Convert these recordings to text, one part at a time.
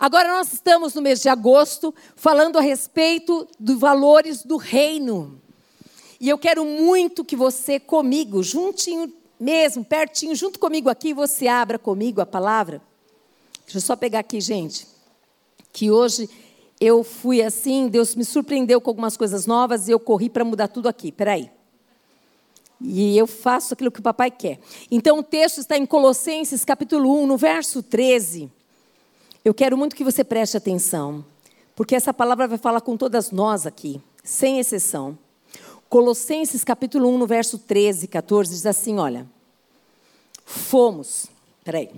Agora nós estamos no mês de agosto falando a respeito dos valores do reino. E eu quero muito que você comigo, juntinho mesmo, pertinho, junto comigo aqui, você abra comigo a palavra. Deixa eu só pegar aqui, gente. Que hoje eu fui assim, Deus me surpreendeu com algumas coisas novas e eu corri para mudar tudo aqui. Peraí. E eu faço aquilo que o papai quer. Então o texto está em Colossenses capítulo 1, no verso 13. Eu quero muito que você preste atenção, porque essa palavra vai falar com todas nós aqui, sem exceção. Colossenses capítulo 1, no verso 13 e 14, diz assim: olha. Fomos. Peraí.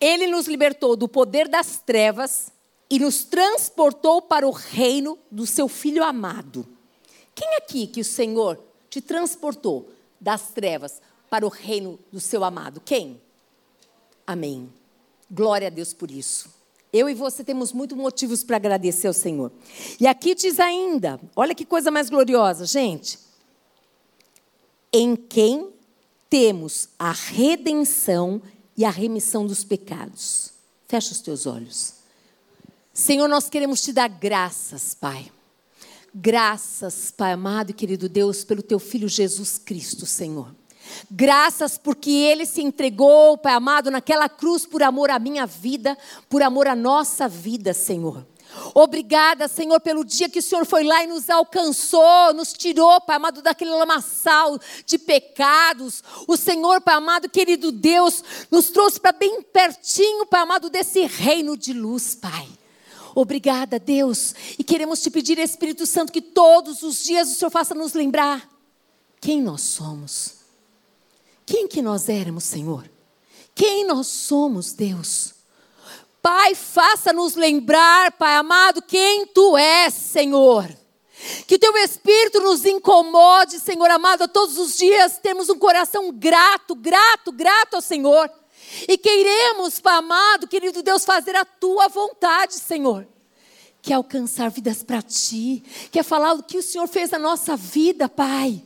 Ele nos libertou do poder das trevas e nos transportou para o reino do seu Filho amado. Quem aqui que o Senhor te transportou das trevas para o reino do seu amado? Quem? Amém. Glória a Deus por isso. Eu e você temos muitos motivos para agradecer ao Senhor. E aqui diz ainda, olha que coisa mais gloriosa, gente. Em quem temos a redenção e a remissão dos pecados. Fecha os teus olhos. Senhor, nós queremos te dar graças, Pai. Graças, Pai amado e querido Deus, pelo teu filho Jesus Cristo, Senhor. Graças porque Ele se entregou, Pai amado, naquela cruz por amor à minha vida, por amor à nossa vida, Senhor. Obrigada, Senhor, pelo dia que o Senhor foi lá e nos alcançou, nos tirou, Pai amado, daquele lamaçal de pecados. O Senhor, Pai amado, querido Deus, nos trouxe para bem pertinho, Pai amado, desse reino de luz, Pai. Obrigada, Deus. E queremos te pedir, Espírito Santo, que todos os dias o Senhor faça nos lembrar quem nós somos. Quem que nós éramos, Senhor? Quem nós somos, Deus? Pai, faça-nos lembrar, Pai amado, quem Tu és, Senhor. Que Teu Espírito nos incomode, Senhor amado, todos os dias temos um coração grato, grato, grato ao Senhor. E queiremos, Pai amado, querido Deus, fazer a Tua vontade, Senhor. Que é alcançar vidas para Ti, que é falar o que o Senhor fez na nossa vida, Pai.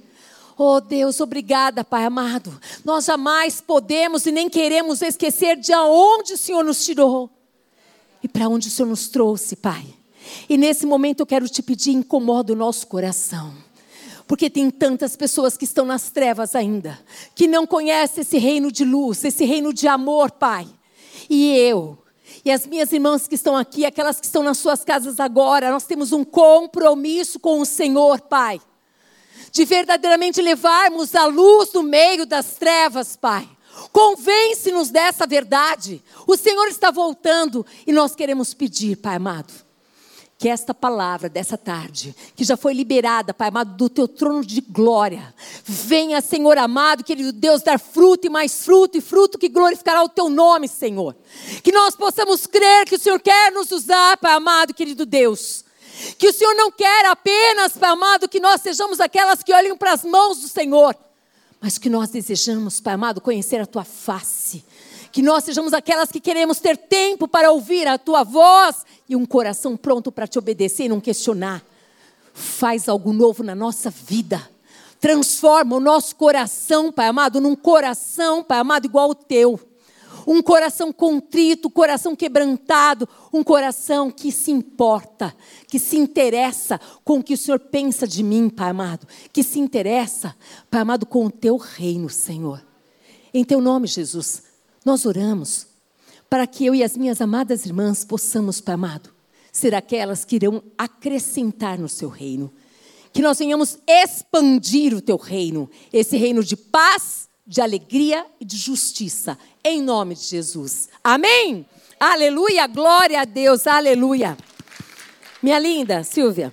Oh Deus, obrigada, Pai amado. Nós jamais podemos e nem queremos esquecer de onde o Senhor nos tirou e para onde o Senhor nos trouxe, Pai. E nesse momento eu quero te pedir, incomoda o nosso coração. Porque tem tantas pessoas que estão nas trevas ainda, que não conhecem esse reino de luz, esse reino de amor, Pai. E eu, e as minhas irmãs que estão aqui, aquelas que estão nas suas casas agora, nós temos um compromisso com o Senhor, Pai de verdadeiramente levarmos a luz no meio das trevas, Pai. Convence-nos dessa verdade. O Senhor está voltando e nós queremos pedir, Pai amado, que esta palavra dessa tarde, que já foi liberada, Pai amado, do teu trono de glória, venha, Senhor amado, querido Deus, dar fruto e mais fruto e fruto que glorificará o teu nome, Senhor. Que nós possamos crer que o Senhor quer nos usar, Pai amado, querido Deus que o Senhor não quer apenas, Pai amado, que nós sejamos aquelas que olham para as mãos do Senhor, mas que nós desejamos, Pai amado, conhecer a Tua face. Que nós sejamos aquelas que queremos ter tempo para ouvir a Tua voz e um coração pronto para te obedecer e não questionar. Faz algo novo na nossa vida. Transforma o nosso coração, Pai amado, num coração, Pai amado, igual ao teu um coração contrito, coração quebrantado, um coração que se importa, que se interessa com o que o Senhor pensa de mim, Pai amado, que se interessa, Pai amado, com o teu reino, Senhor. Em teu nome, Jesus, nós oramos para que eu e as minhas amadas irmãs possamos, Pai amado, ser aquelas que irão acrescentar no seu reino. Que nós venhamos expandir o teu reino, esse reino de paz, de alegria e de justiça, em nome de Jesus. Amém? Aleluia, glória a Deus, aleluia. Minha linda Silvia,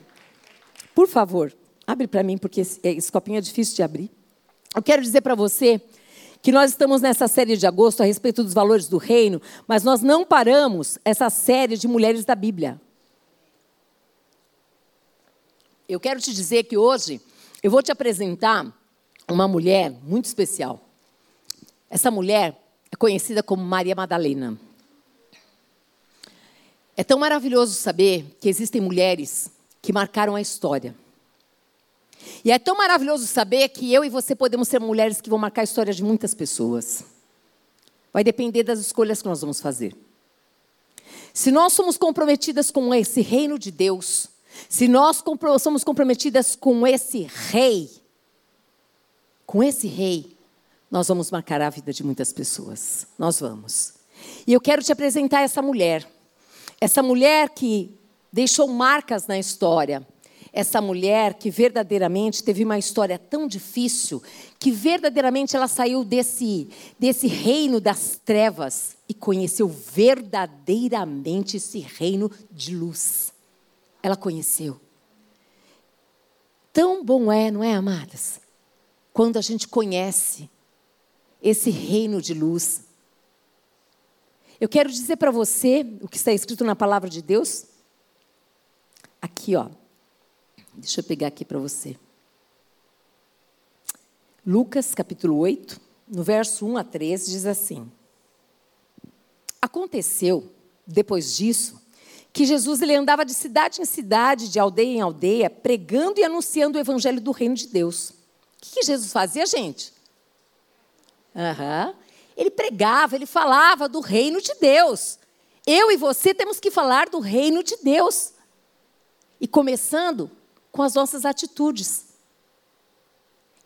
por favor, abre para mim, porque esse, esse copinho é difícil de abrir. Eu quero dizer para você que nós estamos nessa série de agosto a respeito dos valores do reino, mas nós não paramos essa série de mulheres da Bíblia. Eu quero te dizer que hoje eu vou te apresentar uma mulher muito especial. Essa mulher é conhecida como Maria Madalena. É tão maravilhoso saber que existem mulheres que marcaram a história. E é tão maravilhoso saber que eu e você podemos ser mulheres que vão marcar a história de muitas pessoas. Vai depender das escolhas que nós vamos fazer. se nós somos comprometidas com esse reino de Deus, se nós somos comprometidas com esse rei, com esse rei, nós vamos marcar a vida de muitas pessoas. Nós vamos. E eu quero te apresentar essa mulher. Essa mulher que deixou marcas na história. Essa mulher que verdadeiramente teve uma história tão difícil, que verdadeiramente ela saiu desse, desse reino das trevas e conheceu verdadeiramente esse reino de luz. Ela conheceu. Tão bom é, não é, amadas? Quando a gente conhece esse reino de luz. Eu quero dizer para você o que está escrito na palavra de Deus. Aqui, ó. Deixa eu pegar aqui para você. Lucas, capítulo 8, no verso 1 a 3, diz assim: Aconteceu, depois disso, que Jesus ele andava de cidade em cidade, de aldeia em aldeia, pregando e anunciando o evangelho do reino de Deus. O que, que Jesus fazia, gente? Uhum. Ele pregava, ele falava do reino de Deus. Eu e você temos que falar do reino de Deus. E começando com as nossas atitudes.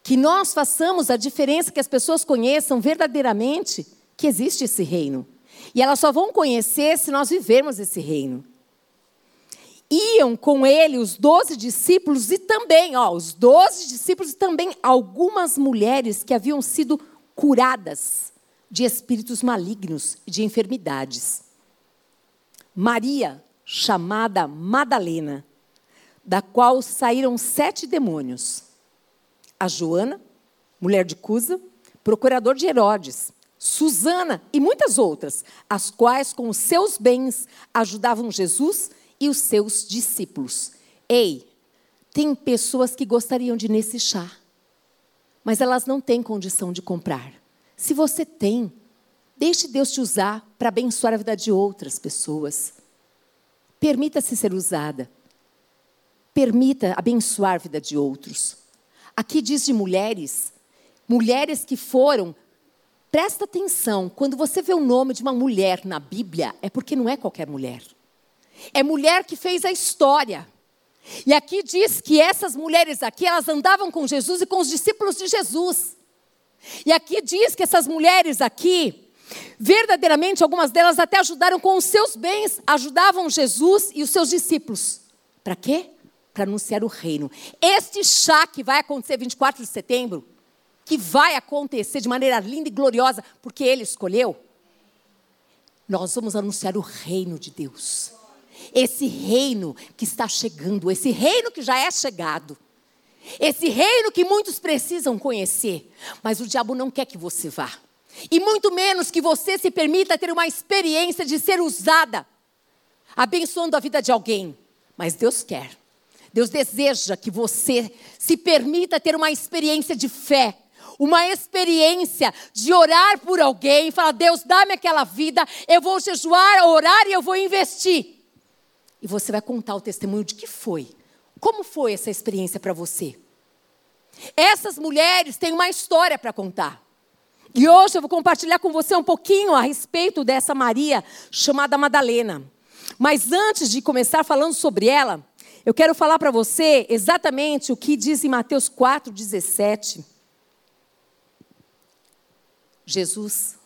Que nós façamos a diferença, que as pessoas conheçam verdadeiramente que existe esse reino. E elas só vão conhecer se nós vivermos esse reino. Iam com ele os doze discípulos e também, ó, os doze discípulos e também algumas mulheres que haviam sido curadas de espíritos malignos e de enfermidades. Maria, chamada Madalena, da qual saíram sete demônios. A Joana, mulher de Cusa, procurador de Herodes, Susana e muitas outras, as quais com os seus bens ajudavam Jesus e os seus discípulos. Ei, tem pessoas que gostariam de ir nesse chá mas elas não têm condição de comprar. Se você tem, deixe Deus te usar para abençoar a vida de outras pessoas. Permita-se ser usada. Permita abençoar a vida de outros. Aqui diz de mulheres, mulheres que foram. Presta atenção, quando você vê o nome de uma mulher na Bíblia, é porque não é qualquer mulher. É mulher que fez a história. E aqui diz que essas mulheres aqui, elas andavam com Jesus e com os discípulos de Jesus. E aqui diz que essas mulheres aqui, verdadeiramente, algumas delas até ajudaram com os seus bens, ajudavam Jesus e os seus discípulos. Para quê? Para anunciar o reino. Este chá que vai acontecer 24 de setembro, que vai acontecer de maneira linda e gloriosa, porque ele escolheu, nós vamos anunciar o reino de Deus esse reino que está chegando, esse reino que já é chegado. Esse reino que muitos precisam conhecer, mas o diabo não quer que você vá. E muito menos que você se permita ter uma experiência de ser usada, abençoando a vida de alguém. Mas Deus quer. Deus deseja que você se permita ter uma experiência de fé, uma experiência de orar por alguém, falar: Deus, dá-me aquela vida, eu vou jejuar, orar e eu vou investir. E você vai contar o testemunho de que foi. Como foi essa experiência para você? Essas mulheres têm uma história para contar. E hoje eu vou compartilhar com você um pouquinho a respeito dessa Maria chamada Madalena. Mas antes de começar falando sobre ela, eu quero falar para você exatamente o que diz em Mateus 4,17. Jesus,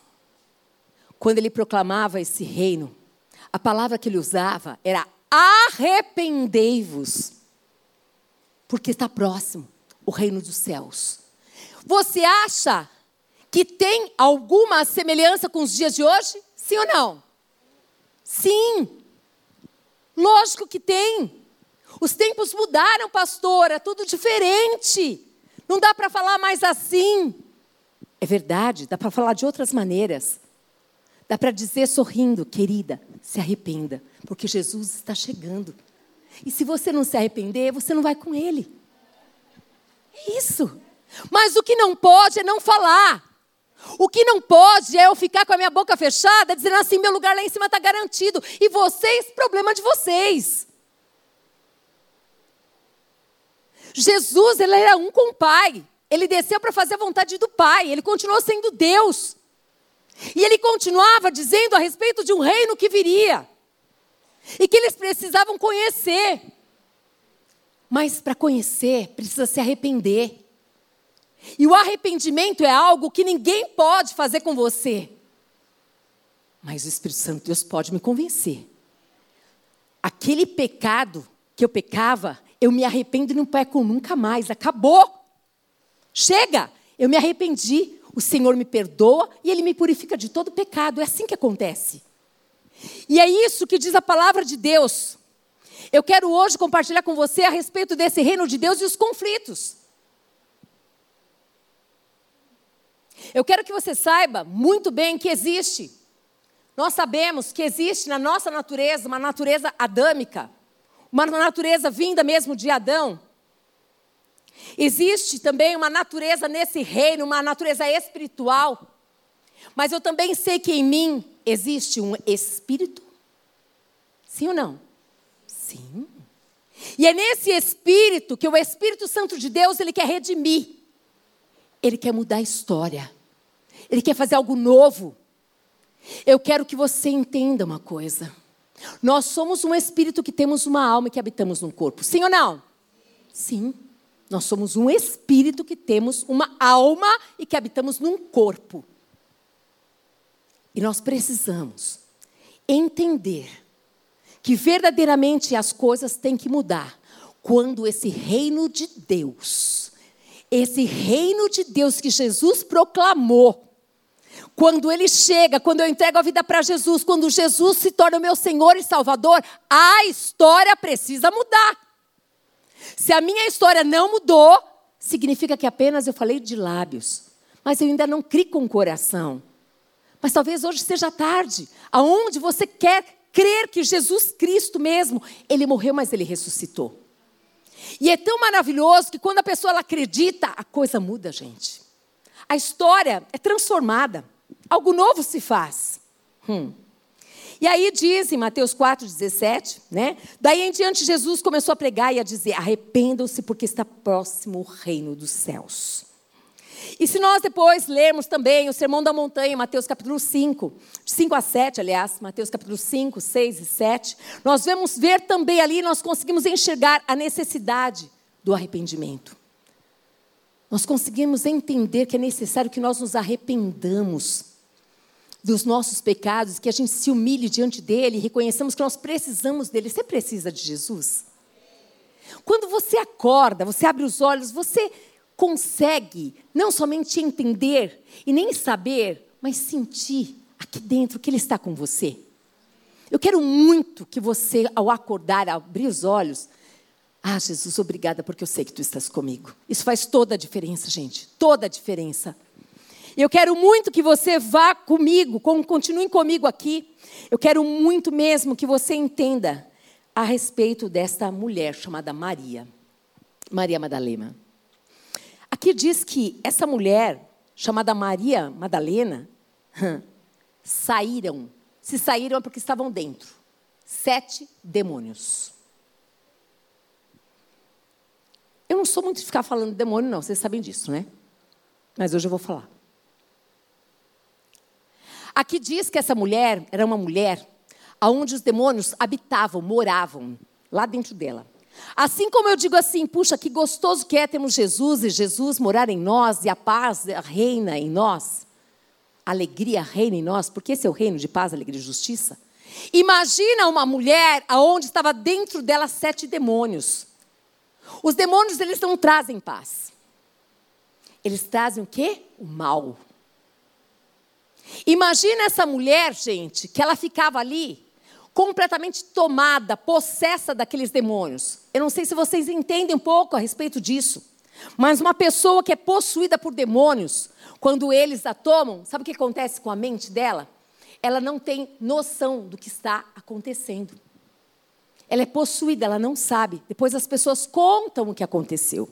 quando ele proclamava esse reino, a palavra que ele usava era arrependei-vos, porque está próximo o reino dos céus. Você acha que tem alguma semelhança com os dias de hoje? Sim ou não? Sim. Lógico que tem. Os tempos mudaram, pastora, tudo diferente. Não dá para falar mais assim. É verdade, dá para falar de outras maneiras. Dá para dizer sorrindo, querida, se arrependa, porque Jesus está chegando. E se você não se arrepender, você não vai com Ele. É isso. Mas o que não pode é não falar. O que não pode é eu ficar com a minha boca fechada, dizendo assim: meu lugar lá em cima está garantido. E vocês, problema de vocês. Jesus, ele era um com o Pai. Ele desceu para fazer a vontade do Pai. Ele continuou sendo Deus. E ele continuava dizendo a respeito de um reino que viria. e que eles precisavam conhecer. Mas para conhecer, precisa se arrepender. E o arrependimento é algo que ninguém pode fazer com você. Mas o Espírito Santo de Deus pode me convencer. Aquele pecado que eu pecava, eu me arrependo e não peco nunca mais. Acabou. Chega. Eu me arrependi. O Senhor me perdoa e Ele me purifica de todo pecado. É assim que acontece. E é isso que diz a palavra de Deus. Eu quero hoje compartilhar com você a respeito desse reino de Deus e os conflitos. Eu quero que você saiba muito bem que existe. Nós sabemos que existe na nossa natureza uma natureza adâmica, uma natureza vinda mesmo de Adão. Existe também uma natureza nesse reino, uma natureza espiritual. Mas eu também sei que em mim existe um espírito. Sim ou não? Sim. E é nesse espírito que o Espírito Santo de Deus, ele quer redimir. Ele quer mudar a história. Ele quer fazer algo novo. Eu quero que você entenda uma coisa. Nós somos um espírito que temos uma alma e que habitamos num corpo. Sim ou não? Sim. Nós somos um espírito que temos uma alma e que habitamos num corpo. E nós precisamos entender que verdadeiramente as coisas têm que mudar quando esse reino de Deus, esse reino de Deus que Jesus proclamou, quando ele chega, quando eu entrego a vida para Jesus, quando Jesus se torna o meu Senhor e Salvador, a história precisa mudar. Se a minha história não mudou, significa que apenas eu falei de lábios, mas eu ainda não criei com o coração. Mas talvez hoje seja tarde, aonde você quer crer que Jesus Cristo mesmo, ele morreu, mas ele ressuscitou. E é tão maravilhoso que quando a pessoa ela acredita, a coisa muda, gente. A história é transformada. Algo novo se faz. Hum. E aí diz em Mateus 4,17, né? Daí em diante Jesus começou a pregar e a dizer: arrependam-se, porque está próximo o reino dos céus. E se nós depois lermos também o Sermão da Montanha, Mateus capítulo 5, 5 a 7, aliás, Mateus capítulo 5, 6 e 7, nós vamos ver também ali, nós conseguimos enxergar a necessidade do arrependimento. Nós conseguimos entender que é necessário que nós nos arrependamos dos nossos pecados, que a gente se humilhe diante dele e reconheçamos que nós precisamos dele. Você precisa de Jesus? Quando você acorda, você abre os olhos, você consegue não somente entender e nem saber, mas sentir aqui dentro que ele está com você. Eu quero muito que você, ao acordar, abrir os olhos, ah, Jesus, obrigada porque eu sei que tu estás comigo. Isso faz toda a diferença, gente, toda a diferença. Eu quero muito que você vá comigo, continue comigo aqui. Eu quero muito mesmo que você entenda a respeito desta mulher chamada Maria, Maria Madalena. Aqui diz que essa mulher, chamada Maria Madalena, saíram. Se saíram é porque estavam dentro. Sete demônios. Eu não sou muito de ficar falando de demônio, não, vocês sabem disso, né? Mas hoje eu vou falar. Aqui diz que essa mulher era uma mulher onde os demônios habitavam, moravam, lá dentro dela. Assim como eu digo assim, puxa, que gostoso que é termos Jesus e Jesus morar em nós e a paz reina em nós. Alegria reina em nós, porque esse é o reino de paz, alegria e justiça. Imagina uma mulher aonde estava dentro dela sete demônios. Os demônios eles não trazem paz. Eles trazem o quê? O mal. Imagina essa mulher, gente, que ela ficava ali completamente tomada, possessa daqueles demônios. Eu não sei se vocês entendem um pouco a respeito disso, mas uma pessoa que é possuída por demônios, quando eles a tomam, sabe o que acontece com a mente dela? Ela não tem noção do que está acontecendo. Ela é possuída, ela não sabe. Depois as pessoas contam o que aconteceu.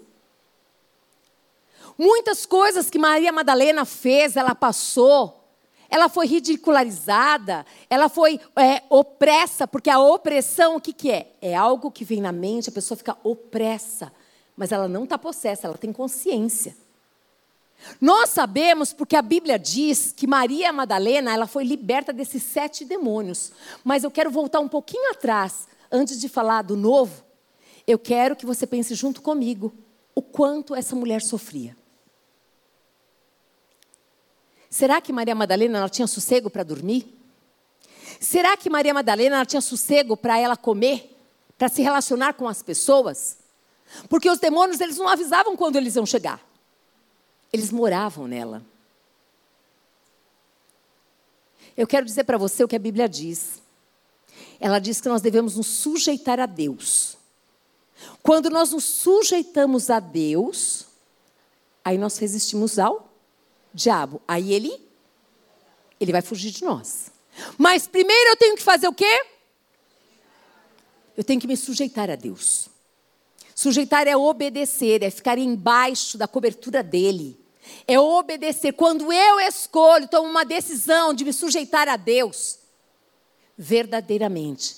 Muitas coisas que Maria Madalena fez, ela passou, ela foi ridicularizada, ela foi é, opressa, porque a opressão, o que, que é? É algo que vem na mente, a pessoa fica opressa, mas ela não está possessa, ela tem consciência. Nós sabemos porque a Bíblia diz que Maria Madalena, ela foi liberta desses sete demônios. Mas eu quero voltar um pouquinho atrás, antes de falar do novo. Eu quero que você pense junto comigo o quanto essa mulher sofria. Será que Maria Madalena ela tinha sossego para dormir? Será que Maria Madalena ela tinha sossego para ela comer, para se relacionar com as pessoas? Porque os demônios eles não avisavam quando eles iam chegar. Eles moravam nela. Eu quero dizer para você o que a Bíblia diz. Ela diz que nós devemos nos sujeitar a Deus. Quando nós nos sujeitamos a Deus, aí nós resistimos ao diabo. Aí ele ele vai fugir de nós. Mas primeiro eu tenho que fazer o quê? Eu tenho que me sujeitar a Deus. Sujeitar é obedecer, é ficar embaixo da cobertura dele é obedecer. Quando eu escolho, tomo uma decisão de me sujeitar a Deus, verdadeiramente,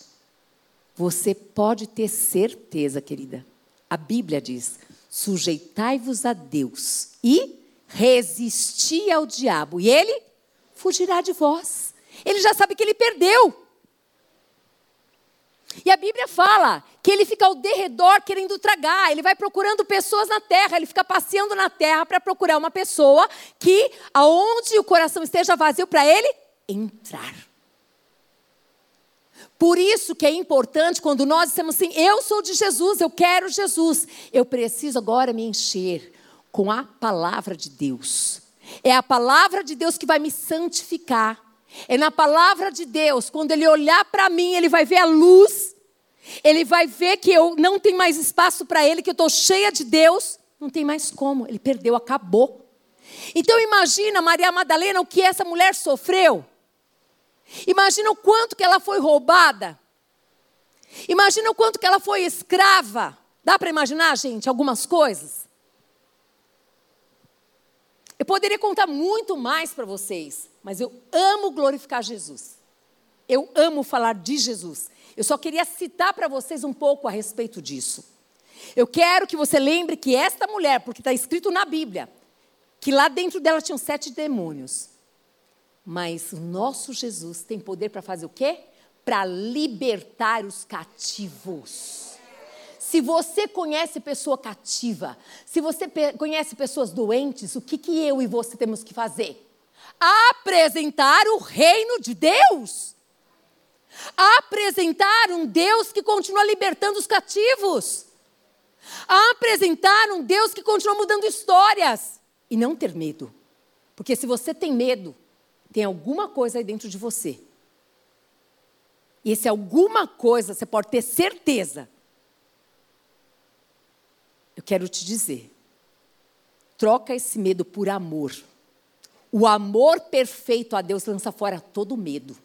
você pode ter certeza, querida. A Bíblia diz: sujeitai-vos a Deus e resisti ao diabo, e ele fugirá de vós. Ele já sabe que ele perdeu. E a Bíblia fala que ele fica ao derredor querendo tragar, ele vai procurando pessoas na terra, ele fica passeando na terra para procurar uma pessoa que, aonde o coração esteja vazio, para ele entrar. Por isso que é importante quando nós dissemos assim: eu sou de Jesus, eu quero Jesus, eu preciso agora me encher com a palavra de Deus. É a palavra de Deus que vai me santificar. É na palavra de Deus, quando ele olhar para mim, ele vai ver a luz, ele vai ver que eu não tenho mais espaço para ele, que eu estou cheia de Deus, não tem mais como, ele perdeu, acabou. Então imagina Maria Madalena o que essa mulher sofreu. Imagina o quanto que ela foi roubada. Imagina o quanto que ela foi escrava. Dá para imaginar, gente, algumas coisas? Eu poderia contar muito mais para vocês, mas eu amo glorificar Jesus. Eu amo falar de Jesus. Eu só queria citar para vocês um pouco a respeito disso. Eu quero que você lembre que esta mulher, porque está escrito na Bíblia, que lá dentro dela tinham sete demônios. Mas o nosso Jesus tem poder para fazer o quê? Para libertar os cativos. Se você conhece pessoa cativa, se você conhece pessoas doentes, o que, que eu e você temos que fazer? Apresentar o reino de Deus. Apresentar um Deus que continua libertando os cativos. Apresentar um Deus que continua mudando histórias. E não ter medo. Porque se você tem medo, tem alguma coisa aí dentro de você. E esse alguma coisa, você pode ter certeza quero te dizer: troca esse medo por amor. O amor perfeito a Deus lança fora todo medo.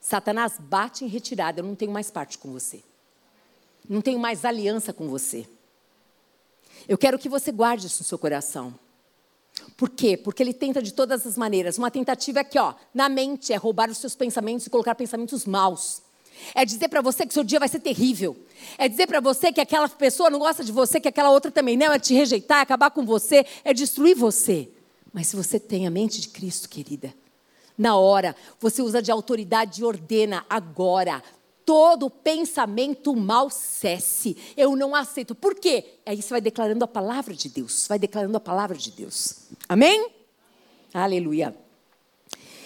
Satanás bate em retirada, eu não tenho mais parte com você. Não tenho mais aliança com você. Eu quero que você guarde isso no seu coração. Por quê? Porque ele tenta de todas as maneiras. Uma tentativa aqui, ó, na mente, é roubar os seus pensamentos e colocar pensamentos maus. É dizer para você que seu dia vai ser terrível. É dizer para você que aquela pessoa não gosta de você, que aquela outra também não, é te rejeitar, acabar com você, é destruir você. Mas se você tem a mente de Cristo, querida, na hora, você usa de autoridade e ordena agora. Todo pensamento mal cesse. Eu não aceito. Por quê? Aí você vai declarando a palavra de Deus. Vai declarando a palavra de Deus. Amém? Amém. Aleluia.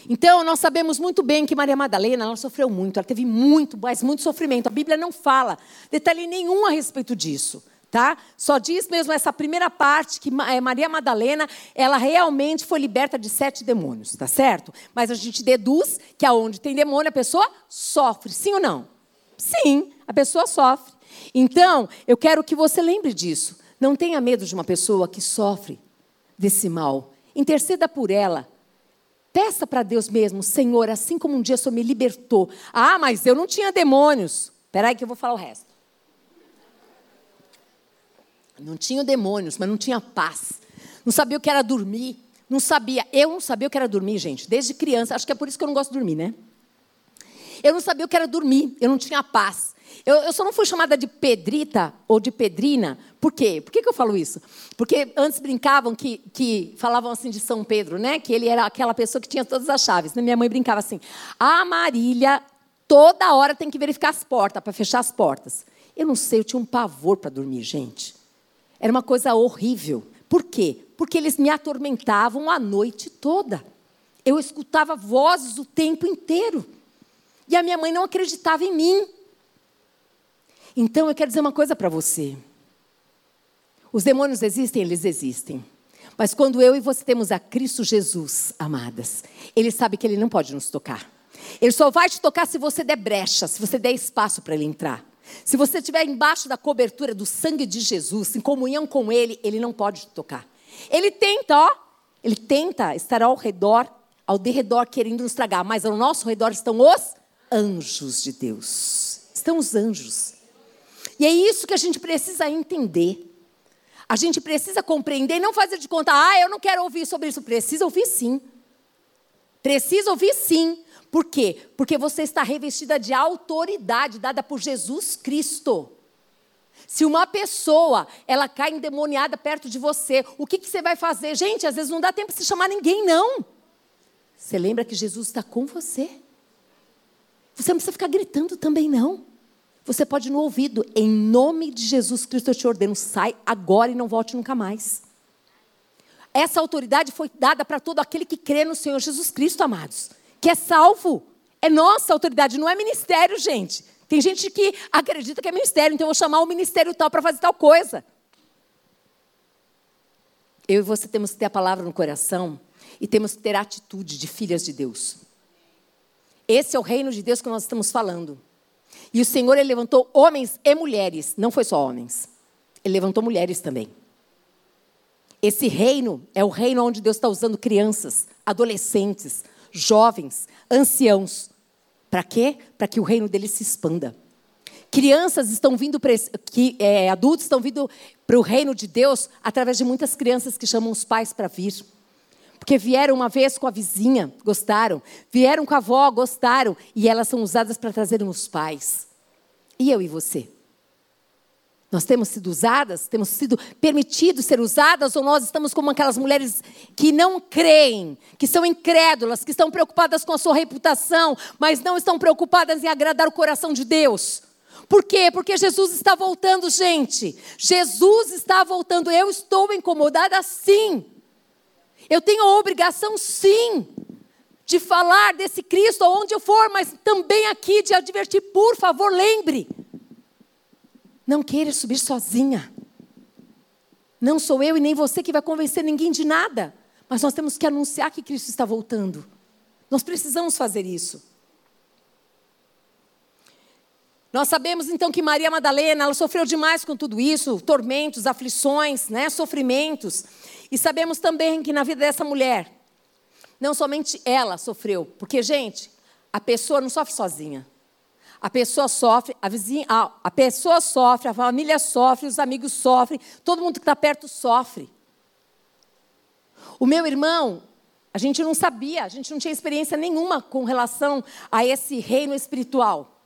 Então, nós sabemos muito bem que Maria Madalena, ela sofreu muito, ela teve muito, mas muito sofrimento. A Bíblia não fala detalhe nenhum a respeito disso. Tá? Só diz mesmo essa primeira parte que eh, Maria Madalena, ela realmente foi liberta de sete demônios, tá certo? Mas a gente deduz que aonde tem demônio a pessoa sofre, sim ou não? Sim, a pessoa sofre. Então, eu quero que você lembre disso. Não tenha medo de uma pessoa que sofre desse mal. Interceda por ela. Peça para Deus mesmo, Senhor, assim como um dia o Senhor me libertou. Ah, mas eu não tinha demônios. Espera aí que eu vou falar o resto. Não tinha demônios, mas não tinha paz. Não sabia o que era dormir. Não sabia. Eu não sabia o que era dormir, gente, desde criança. Acho que é por isso que eu não gosto de dormir, né? Eu não sabia o que era dormir. Eu não tinha paz. Eu, eu, só não fui chamada de Pedrita ou de Pedrina. Por quê? Por que, que eu falo isso? Porque antes brincavam que, que falavam assim de São Pedro, né? Que ele era aquela pessoa que tinha todas as chaves. Minha mãe brincava assim: a Marília toda hora tem que verificar as portas, para fechar as portas. Eu não sei, eu tinha um pavor para dormir, gente. Era uma coisa horrível. Por quê? Porque eles me atormentavam a noite toda. Eu escutava vozes o tempo inteiro. E a minha mãe não acreditava em mim. Então eu quero dizer uma coisa para você. Os demônios existem, eles existem. Mas quando eu e você temos a Cristo Jesus, amadas, Ele sabe que Ele não pode nos tocar. Ele só vai te tocar se você der brecha, se você der espaço para Ele entrar. Se você estiver embaixo da cobertura do sangue de Jesus, em comunhão com Ele, Ele não pode te tocar. Ele tenta, ó, Ele tenta estar ao redor, ao derredor, querendo nos tragar, mas ao nosso redor estão os anjos de Deus. Estão os anjos. E é isso que a gente precisa entender. A gente precisa compreender e não fazer de conta, ah, eu não quero ouvir sobre isso. Precisa ouvir sim. Precisa ouvir sim. Por quê? Porque você está revestida de autoridade dada por Jesus Cristo. Se uma pessoa, ela cai endemoniada perto de você, o que, que você vai fazer? Gente, às vezes não dá tempo de se chamar ninguém, não. Você lembra que Jesus está com você? Você não precisa ficar gritando também, não. Você pode ir no ouvido, em nome de Jesus Cristo eu te ordeno, sai agora e não volte nunca mais. Essa autoridade foi dada para todo aquele que crê no Senhor Jesus Cristo, amados, que é salvo. É nossa autoridade, não é ministério, gente. Tem gente que acredita que é ministério, então eu vou chamar o ministério tal para fazer tal coisa. Eu e você temos que ter a palavra no coração e temos que ter a atitude de filhas de Deus. Esse é o reino de Deus que nós estamos falando. E o Senhor ele levantou homens e mulheres, não foi só homens. Ele levantou mulheres também. Esse reino é o reino onde Deus está usando crianças, adolescentes, jovens, anciãos. Para quê? Para que o reino dele se expanda. Crianças estão vindo, pra, que, é, adultos estão vindo para o reino de Deus através de muitas crianças que chamam os pais para vir. Porque vieram uma vez com a vizinha, gostaram. Vieram com a avó, gostaram. E elas são usadas para trazerem os pais. E eu e você? Nós temos sido usadas, temos sido permitidos ser usadas, ou nós estamos como aquelas mulheres que não creem, que são incrédulas, que estão preocupadas com a sua reputação, mas não estão preocupadas em agradar o coração de Deus. Por quê? Porque Jesus está voltando, gente. Jesus está voltando. Eu estou incomodada sim. Eu tenho a obrigação, sim, de falar desse Cristo aonde eu for, mas também aqui de advertir, por favor, lembre. Não queira subir sozinha. Não sou eu e nem você que vai convencer ninguém de nada. Mas nós temos que anunciar que Cristo está voltando. Nós precisamos fazer isso. Nós sabemos então que Maria Madalena, ela sofreu demais com tudo isso, tormentos, aflições, né, sofrimentos. E sabemos também que na vida dessa mulher, não somente ela sofreu, porque, gente, a pessoa não sofre sozinha. A pessoa sofre, a vizinha, a, a pessoa sofre, a família sofre, os amigos sofrem, todo mundo que está perto sofre. O meu irmão, a gente não sabia, a gente não tinha experiência nenhuma com relação a esse reino espiritual.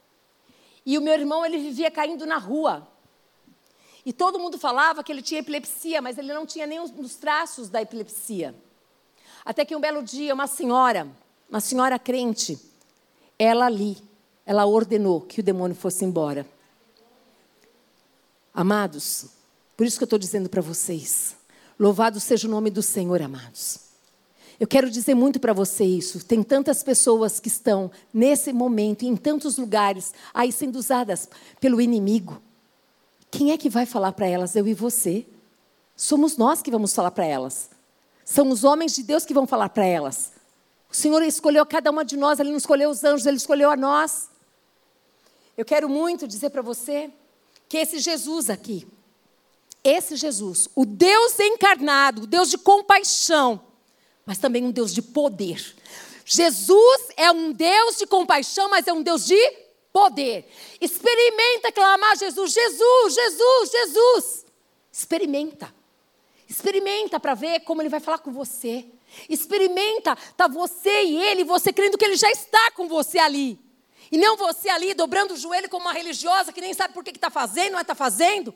E o meu irmão, ele vivia caindo na rua. E todo mundo falava que ele tinha epilepsia, mas ele não tinha nem os traços da epilepsia. Até que um belo dia, uma senhora, uma senhora crente, ela ali, ela ordenou que o demônio fosse embora. Amados, por isso que eu estou dizendo para vocês, louvado seja o nome do Senhor, amados. Eu quero dizer muito para você isso. Tem tantas pessoas que estão nesse momento, em tantos lugares, aí sendo usadas pelo inimigo. Quem é que vai falar para elas? Eu e você. Somos nós que vamos falar para elas. São os homens de Deus que vão falar para elas. O Senhor escolheu cada uma de nós, Ele não escolheu os anjos, Ele escolheu a nós. Eu quero muito dizer para você que esse Jesus aqui, esse Jesus, o Deus encarnado, o Deus de compaixão, mas também um Deus de poder. Jesus é um Deus de compaixão, mas é um Deus de poder. Experimenta clamar Jesus, Jesus, Jesus, Jesus. Experimenta. Experimenta para ver como ele vai falar com você. Experimenta, tá você e ele, você crendo que ele já está com você ali. E não você ali dobrando o joelho como uma religiosa que nem sabe por que está fazendo, não está fazendo.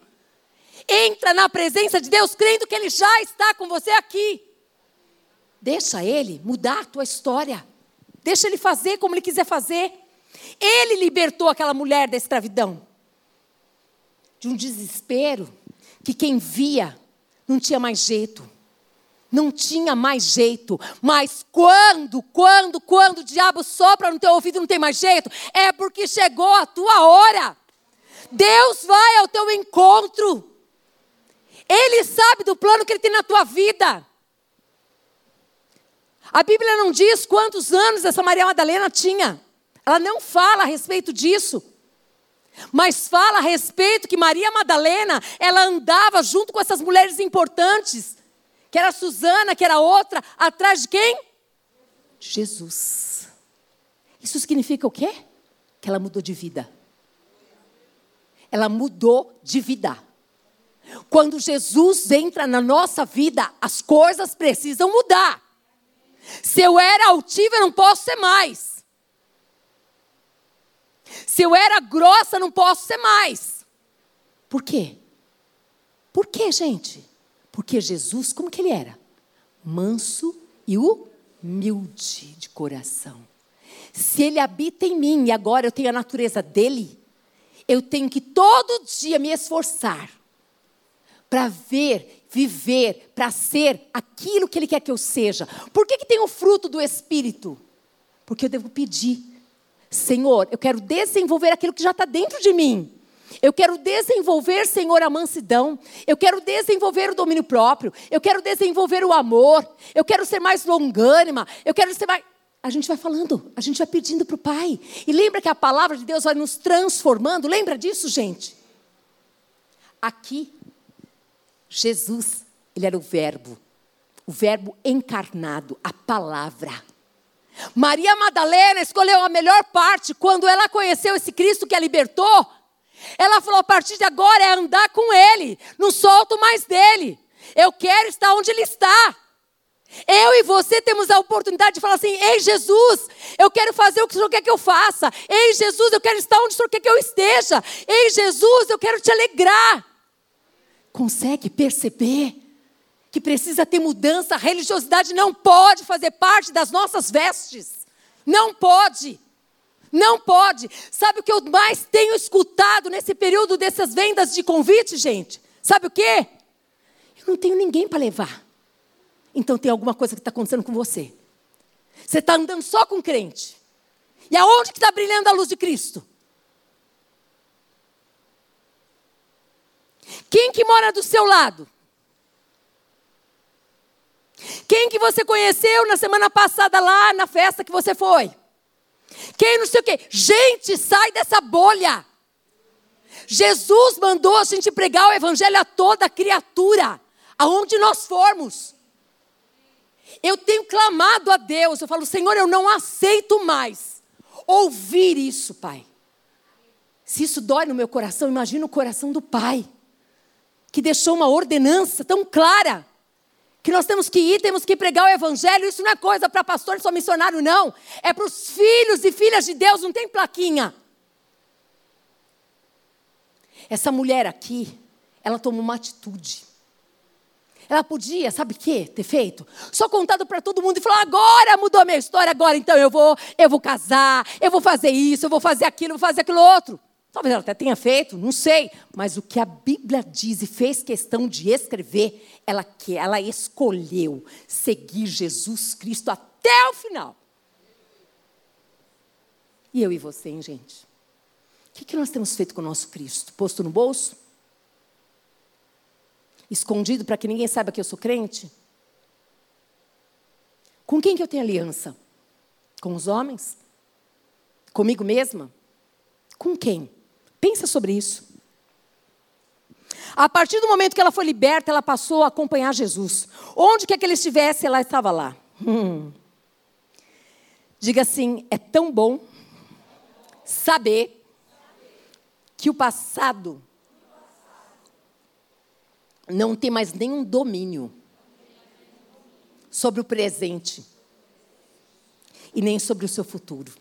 Entra na presença de Deus crendo que Ele já está com você aqui. Deixa Ele mudar a tua história. Deixa Ele fazer como Ele quiser fazer. Ele libertou aquela mulher da escravidão. De um desespero que quem via não tinha mais jeito. Não tinha mais jeito. Mas quando, quando, quando o diabo sopra no teu ouvido não tem mais jeito, é porque chegou a tua hora. Deus vai ao teu encontro. Ele sabe do plano que ele tem na tua vida. A Bíblia não diz quantos anos essa Maria Madalena tinha. Ela não fala a respeito disso. Mas fala a respeito que Maria Madalena, ela andava junto com essas mulheres importantes, que era Susana, que era outra, atrás de quem? Jesus. Isso significa o quê? Que ela mudou de vida. Ela mudou de vida. Quando Jesus entra na nossa vida, as coisas precisam mudar. Se eu era altiva, eu não posso ser mais. Se eu era grossa, não posso ser mais. Por quê? Por quê, gente? Porque Jesus, como que ele era? Manso e humilde de coração. Se ele habita em mim e agora eu tenho a natureza dele, eu tenho que todo dia me esforçar para ver, viver, para ser aquilo que Ele quer que eu seja. Por que, que tem o fruto do Espírito? Porque eu devo pedir, Senhor, eu quero desenvolver aquilo que já está dentro de mim. Eu quero desenvolver, Senhor, a mansidão. Eu quero desenvolver o domínio próprio. Eu quero desenvolver o amor. Eu quero ser mais longânima. Eu quero ser mais. A gente vai falando, a gente vai pedindo para o Pai. E lembra que a palavra de Deus vai nos transformando? Lembra disso, gente? Aqui Jesus, ele era o Verbo, o Verbo encarnado, a palavra. Maria Madalena escolheu a melhor parte quando ela conheceu esse Cristo que a libertou. Ela falou: a partir de agora é andar com Ele, não solto mais dele. Eu quero estar onde Ele está. Eu e você temos a oportunidade de falar assim: Ei, Jesus, eu quero fazer o que o Senhor quer que eu faça. Ei, Jesus, eu quero estar onde o Senhor quer que eu esteja. Ei, Jesus, eu quero te alegrar consegue perceber que precisa ter mudança, a religiosidade não pode fazer parte das nossas vestes. Não pode. Não pode. Sabe o que eu mais tenho escutado nesse período dessas vendas de convite, gente? Sabe o quê? Eu não tenho ninguém para levar. Então tem alguma coisa que está acontecendo com você. Você está andando só com crente. E aonde que está brilhando a luz de Cristo? Quem que mora do seu lado? Quem que você conheceu na semana passada lá na festa que você foi? Quem não sei o quê? Gente, sai dessa bolha. Jesus mandou a gente pregar o evangelho a toda criatura, aonde nós formos. Eu tenho clamado a Deus, eu falo, Senhor, eu não aceito mais ouvir isso, Pai. Se isso dói no meu coração, imagina o coração do Pai que deixou uma ordenança tão clara que nós temos que ir, temos que pregar o evangelho. Isso não é coisa para pastor e só missionário, não. É para os filhos e filhas de Deus, não tem plaquinha. Essa mulher aqui, ela tomou uma atitude. Ela podia, sabe o que ter feito? Só contado para todo mundo e falar: agora mudou a minha história, agora então eu vou, eu vou casar, eu vou fazer isso, eu vou fazer aquilo, eu vou fazer aquilo outro. Talvez ela até tenha feito, não sei. Mas o que a Bíblia diz e fez questão de escrever, ela que ela escolheu seguir Jesus Cristo até o final. E eu e você, hein, gente? O que, que nós temos feito com o nosso Cristo? Posto no bolso? Escondido para que ninguém saiba que eu sou crente? Com quem que eu tenho aliança? Com os homens? Comigo mesma? Com quem? Pensa sobre isso. A partir do momento que ela foi liberta, ela passou a acompanhar Jesus. Onde quer que ele estivesse, ela estava lá. Hum. Diga assim: é tão bom saber que o passado não tem mais nenhum domínio sobre o presente e nem sobre o seu futuro.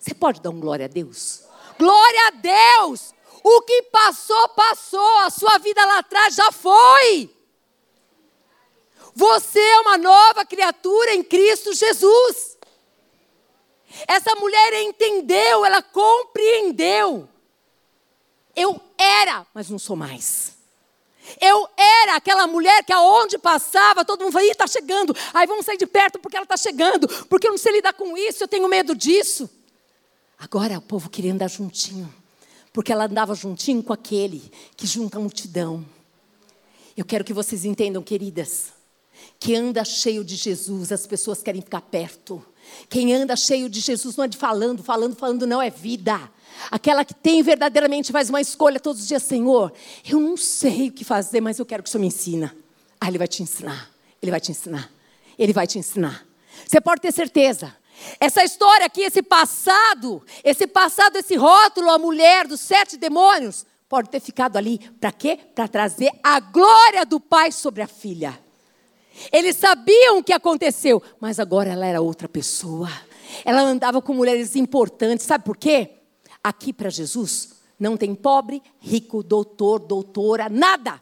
Você pode dar um glória a Deus? Glória a Deus! O que passou, passou. A sua vida lá atrás já foi. Você é uma nova criatura em Cristo Jesus. Essa mulher entendeu, ela compreendeu. Eu era, mas não sou mais. Eu era aquela mulher que aonde passava, todo mundo falava, está chegando. Aí vamos sair de perto porque ela está chegando. Porque eu não sei lidar com isso, eu tenho medo disso. Agora o povo queria andar juntinho. Porque ela andava juntinho com aquele que junta a multidão. Eu quero que vocês entendam, queridas, que anda cheio de Jesus, as pessoas querem ficar perto. Quem anda cheio de Jesus não é de falando, falando, falando, não é vida. Aquela que tem verdadeiramente faz uma escolha todos os dias, Senhor, eu não sei o que fazer, mas eu quero que o Senhor me ensina. Ah, Ele vai te ensinar. Ele vai te ensinar. Ele vai te ensinar. Você pode ter certeza. Essa história aqui, esse passado, esse passado, esse rótulo, a mulher dos sete demônios, pode ter ficado ali para quê? Para trazer a glória do pai sobre a filha. Eles sabiam o que aconteceu, mas agora ela era outra pessoa. Ela andava com mulheres importantes, sabe por quê? Aqui para Jesus não tem pobre, rico, doutor, doutora, nada.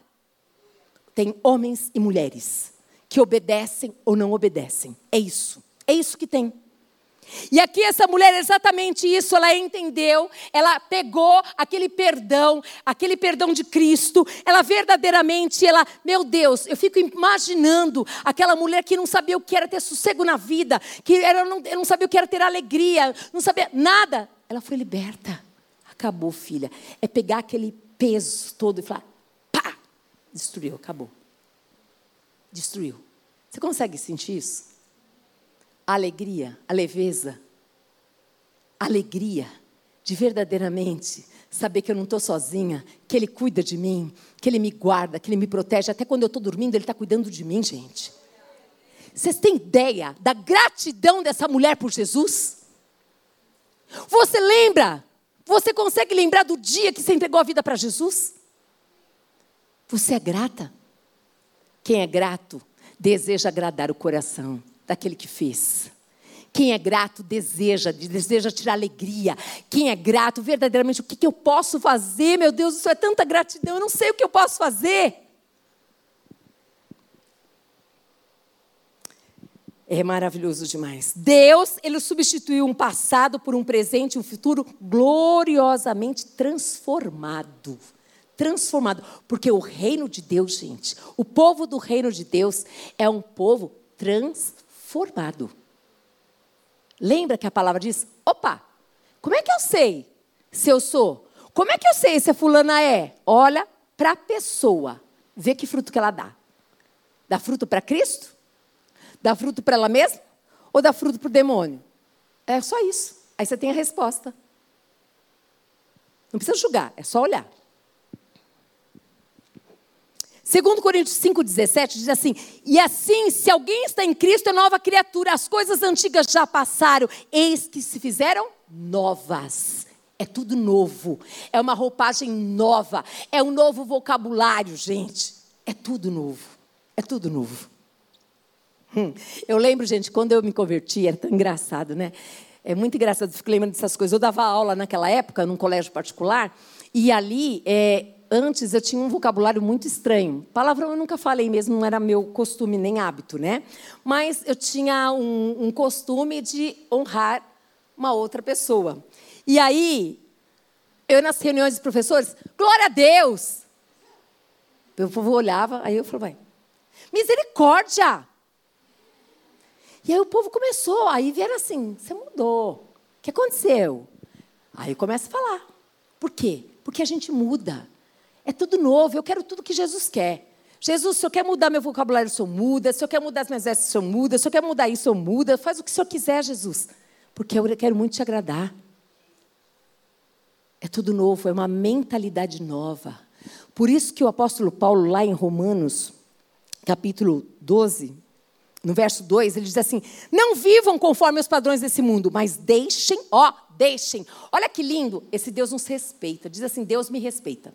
Tem homens e mulheres que obedecem ou não obedecem. É isso. É isso que tem. E aqui essa mulher, exatamente isso, ela entendeu, ela pegou aquele perdão, aquele perdão de Cristo, ela verdadeiramente, ela, meu Deus, eu fico imaginando aquela mulher que não sabia o que era ter sossego na vida, que era, não, não sabia o que era ter alegria, não sabia nada. Ela foi liberta. Acabou, filha. É pegar aquele peso todo e falar, pá, destruiu, acabou. Destruiu. Você consegue sentir isso? A alegria, a leveza, a alegria de verdadeiramente saber que eu não estou sozinha, que Ele cuida de mim, que Ele me guarda, que Ele me protege. Até quando eu estou dormindo, Ele está cuidando de mim, gente. Vocês têm ideia da gratidão dessa mulher por Jesus? Você lembra? Você consegue lembrar do dia que você entregou a vida para Jesus? Você é grata? Quem é grato deseja agradar o coração daquele que fez. Quem é grato deseja, deseja tirar alegria. Quem é grato, verdadeiramente, o que, que eu posso fazer? Meu Deus, isso é tanta gratidão, eu não sei o que eu posso fazer. É maravilhoso demais. Deus, ele substituiu um passado por um presente e um futuro gloriosamente transformado. Transformado. Porque o reino de Deus, gente, o povo do reino de Deus é um povo transformado formado. Lembra que a palavra diz: opa, como é que eu sei se eu sou? Como é que eu sei se a fulana é? Olha para a pessoa, vê que fruto que ela dá. Dá fruto para Cristo? Dá fruto para ela mesma? Ou dá fruto para o demônio? É só isso. Aí você tem a resposta. Não precisa julgar, é só olhar. Segundo Coríntios 5,17 diz assim: E assim, se alguém está em Cristo, é nova criatura, as coisas antigas já passaram, eis que se fizeram novas. É tudo novo, é uma roupagem nova, é um novo vocabulário, gente. É tudo novo, é tudo novo. Hum. Eu lembro, gente, quando eu me converti, era tão engraçado, né? É muito engraçado, fico lembrando dessas coisas. Eu dava aula naquela época, num colégio particular, e ali é, antes eu tinha um vocabulário muito estranho. Palavrão eu nunca falei mesmo, não era meu costume nem hábito, né? Mas eu tinha um, um costume de honrar uma outra pessoa. E aí, eu nas reuniões de professores, glória a Deus! O povo olhava, aí eu falava, misericórdia! E aí o povo começou, aí vieram assim, você mudou, o que aconteceu? Aí começa a falar. Por quê? Porque a gente muda. É tudo novo, eu quero tudo que Jesus quer. Jesus, se eu quer mudar meu vocabulário, Senhor muda. Se eu quer mudar as minhas vestes, Senhor muda. Se eu quer mudar isso, Senhor muda. Faz o que o Senhor quiser, Jesus. Porque eu quero muito te agradar. É tudo novo, é uma mentalidade nova. Por isso que o apóstolo Paulo, lá em Romanos, capítulo 12, no verso 2, ele diz assim: Não vivam conforme os padrões desse mundo, mas deixem, ó, deixem. Olha que lindo, esse Deus nos respeita. Diz assim: Deus me respeita.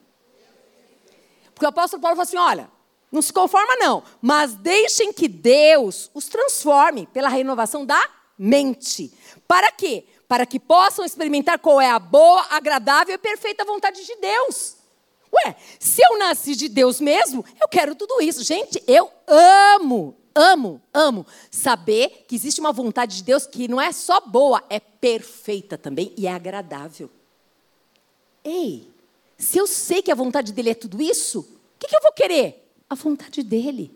Porque o apóstolo Paulo falou assim: olha, não se conforma não, mas deixem que Deus os transforme pela renovação da mente. Para quê? para que possam experimentar qual é a boa, agradável e perfeita vontade de Deus. Ué, se eu nasci de Deus mesmo, eu quero tudo isso. Gente, eu amo, amo, amo saber que existe uma vontade de Deus que não é só boa, é perfeita também e é agradável. Ei, se eu sei que a vontade dele é tudo isso, o que, que eu vou querer? A vontade dele.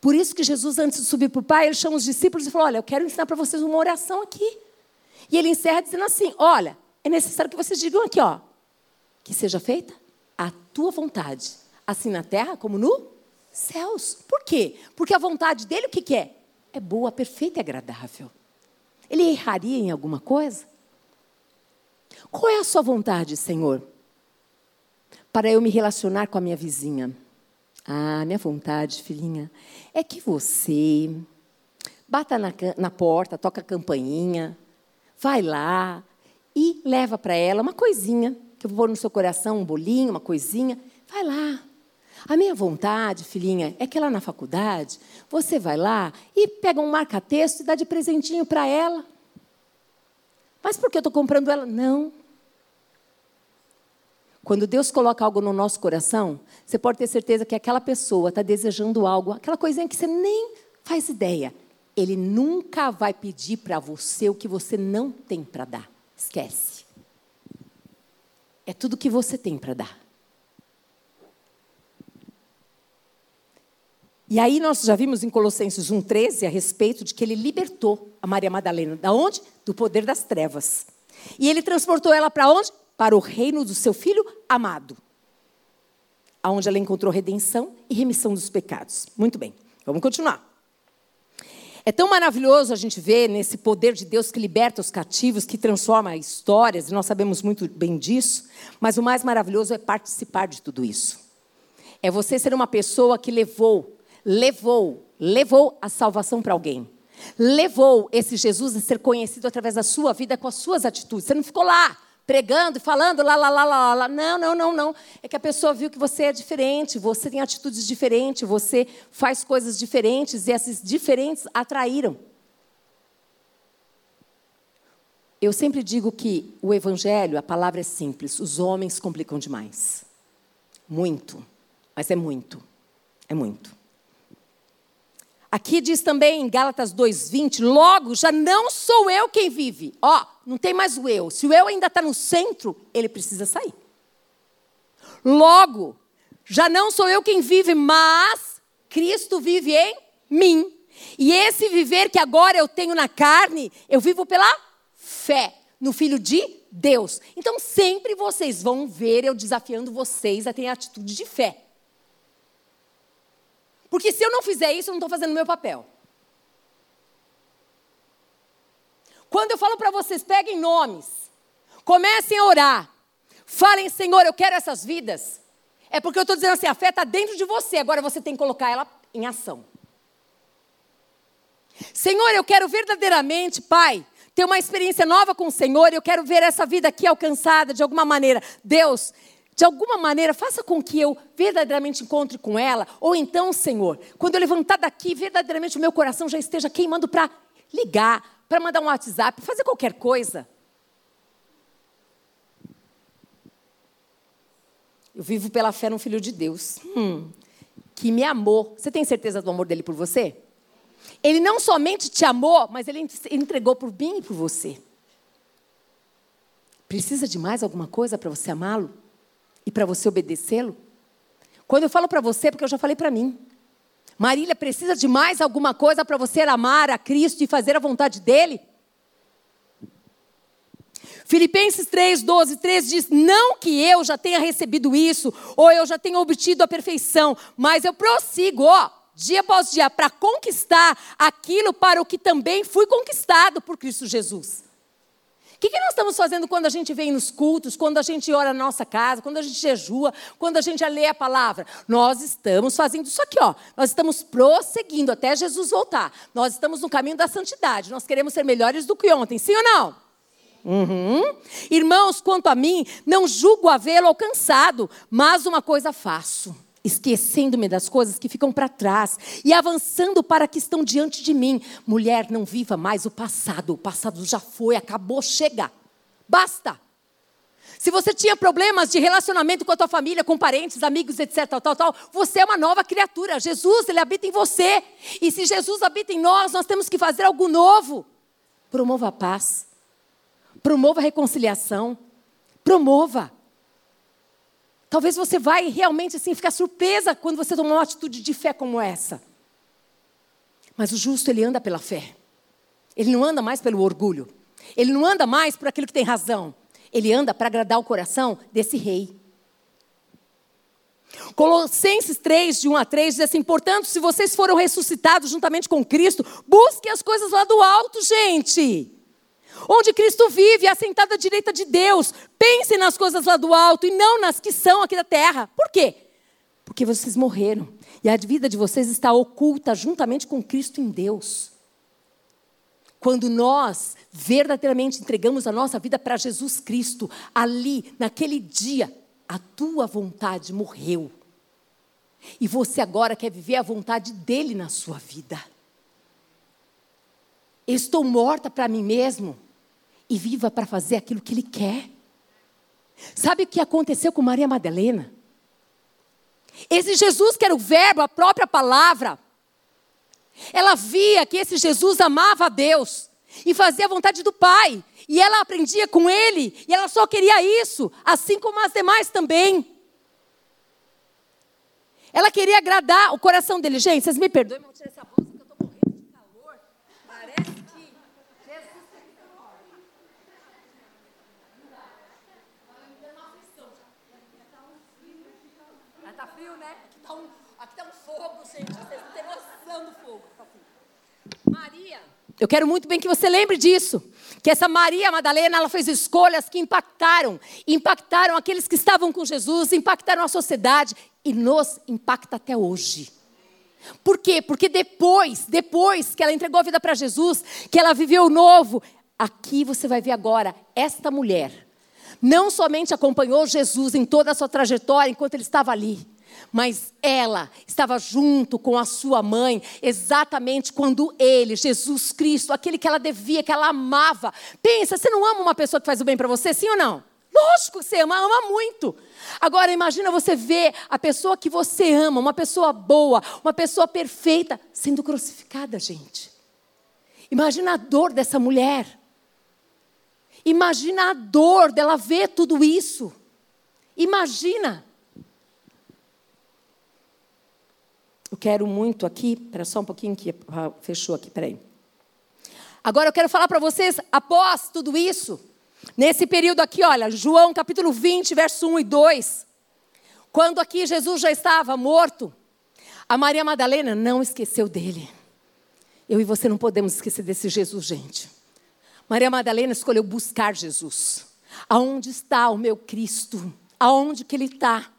Por isso que Jesus, antes de subir para o Pai, ele chama os discípulos e falou: Olha, eu quero ensinar para vocês uma oração aqui. E ele encerra dizendo assim: Olha, é necessário que vocês digam aqui, ó, que seja feita a tua vontade, assim na terra como no céus. Por quê? Porque a vontade dele, o que, que é? É boa, perfeita e agradável. Ele erraria em alguma coisa? Qual é a sua vontade, Senhor? Para eu me relacionar com a minha vizinha. Ah, minha vontade, filhinha, é que você bata na, na porta, toca a campainha, vai lá e leva para ela uma coisinha, que eu vou pôr no seu coração, um bolinho, uma coisinha. Vai lá. A minha vontade, filhinha, é que lá na faculdade, você vai lá e pega um marca-texto e dá de presentinho para ela. Mas por que eu estou comprando ela? Não. Quando Deus coloca algo no nosso coração, você pode ter certeza que aquela pessoa está desejando algo, aquela coisinha que você nem faz ideia. Ele nunca vai pedir para você o que você não tem para dar. Esquece. É tudo que você tem para dar. E aí nós já vimos em Colossenses 1,13 a respeito de que ele libertou a Maria Madalena. Da onde? Do poder das trevas. E ele transportou ela para onde? Para o reino do seu filho amado. Aonde ela encontrou redenção e remissão dos pecados. Muito bem, vamos continuar. É tão maravilhoso a gente ver nesse poder de Deus que liberta os cativos, que transforma histórias, e nós sabemos muito bem disso, mas o mais maravilhoso é participar de tudo isso. É você ser uma pessoa que levou levou, levou a salvação para alguém. Levou esse Jesus a ser conhecido através da sua vida com as suas atitudes. Você não ficou lá pregando falando lá, lá, lá, lá, lá. Não, não, não, não. É que a pessoa viu que você é diferente, você tem atitudes diferentes, você faz coisas diferentes e essas diferentes atraíram. Eu sempre digo que o evangelho, a palavra é simples, os homens complicam demais. Muito, mas é muito. É muito. Aqui diz também em Gálatas 2,20: logo já não sou eu quem vive. Ó, não tem mais o eu. Se o eu ainda está no centro, ele precisa sair. Logo, já não sou eu quem vive, mas Cristo vive em mim. E esse viver que agora eu tenho na carne, eu vivo pela fé no Filho de Deus. Então sempre vocês vão ver eu desafiando vocês a ter atitude de fé. Porque se eu não fizer isso, eu não estou fazendo o meu papel. Quando eu falo para vocês, peguem nomes, comecem a orar, falem, Senhor, eu quero essas vidas. É porque eu estou dizendo assim, a fé está dentro de você, agora você tem que colocar ela em ação. Senhor, eu quero verdadeiramente, Pai, ter uma experiência nova com o Senhor, eu quero ver essa vida aqui alcançada de alguma maneira. Deus, de alguma maneira, faça com que eu verdadeiramente encontre com ela. Ou então, Senhor, quando eu levantar daqui, verdadeiramente o meu coração já esteja queimando para ligar, para mandar um WhatsApp, fazer qualquer coisa. Eu vivo pela fé no Filho de Deus, hum, que me amou. Você tem certeza do amor dele por você? Ele não somente te amou, mas ele entregou por mim e por você. Precisa de mais alguma coisa para você amá-lo? E para você obedecê-lo? Quando eu falo para você, é porque eu já falei para mim. Marília, precisa de mais alguma coisa para você amar a Cristo e fazer a vontade dele? Filipenses 3, 12, 13 diz: Não que eu já tenha recebido isso, ou eu já tenha obtido a perfeição, mas eu prossigo, ó, dia após dia, para conquistar aquilo para o que também fui conquistado por Cristo Jesus. Que, que nós estamos fazendo quando a gente vem nos cultos, quando a gente ora na nossa casa, quando a gente jejua, quando a gente lê a palavra? Nós estamos fazendo isso aqui, ó. Nós estamos prosseguindo até Jesus voltar. Nós estamos no caminho da santidade. Nós queremos ser melhores do que ontem, sim ou não? Uhum. Irmãos, quanto a mim, não julgo havê-lo alcançado, mas uma coisa faço. Esquecendo-me das coisas que ficam para trás e avançando para que estão diante de mim. Mulher, não viva mais o passado. O passado já foi, acabou, chega. Basta. Se você tinha problemas de relacionamento com a tua família, com parentes, amigos, etc, tal, tal, tal, você é uma nova criatura. Jesus, ele habita em você. E se Jesus habita em nós, nós temos que fazer algo novo. Promova a paz. Promova a reconciliação. Promova. Talvez você vai realmente assim ficar surpresa quando você tomar uma atitude de fé como essa. Mas o justo ele anda pela fé. Ele não anda mais pelo orgulho. Ele não anda mais por aquilo que tem razão. Ele anda para agradar o coração desse rei. Colossenses 3, de 1 a 3, diz assim: Portanto, se vocês foram ressuscitados juntamente com Cristo, busquem as coisas lá do alto, gente onde Cristo vive, assentado à direita de Deus. Pensem nas coisas lá do alto e não nas que são aqui da terra. Por quê? Porque vocês morreram e a vida de vocês está oculta juntamente com Cristo em Deus. Quando nós verdadeiramente entregamos a nossa vida para Jesus Cristo, ali, naquele dia, a tua vontade morreu. E você agora quer viver a vontade dele na sua vida. estou morta para mim mesmo e viva para fazer aquilo que Ele quer. Sabe o que aconteceu com Maria Madalena? Esse Jesus que era o Verbo, a própria palavra, ela via que esse Jesus amava a Deus e fazia a vontade do Pai, e ela aprendia com ele, e ela só queria isso, assim como as demais também. Ela queria agradar o coração dele. Gente, vocês me perdoem, vou tirar essa bolsa. Eu quero muito bem que você lembre disso. Que essa Maria Madalena, ela fez escolhas que impactaram, impactaram aqueles que estavam com Jesus, impactaram a sociedade e nos impacta até hoje. Por quê? Porque depois, depois que ela entregou a vida para Jesus, que ela viveu novo, aqui você vai ver agora esta mulher não somente acompanhou Jesus em toda a sua trajetória enquanto ele estava ali, mas ela estava junto com a sua mãe, exatamente quando ele, Jesus Cristo, aquele que ela devia, que ela amava. Pensa, você não ama uma pessoa que faz o bem para você, sim ou não? Lógico que você ama, ama muito. Agora imagina você ver a pessoa que você ama, uma pessoa boa, uma pessoa perfeita, sendo crucificada, gente. Imagina a dor dessa mulher. Imagina a dor dela ver tudo isso. Imagina. Eu quero muito aqui, espera só um pouquinho que ah, fechou aqui, peraí. Agora eu quero falar para vocês, após tudo isso, nesse período aqui, olha, João capítulo 20, verso 1 e 2. Quando aqui Jesus já estava morto, a Maria Madalena não esqueceu dele. Eu e você não podemos esquecer desse Jesus, gente. Maria Madalena escolheu buscar Jesus. Aonde está o meu Cristo? Aonde que ele está?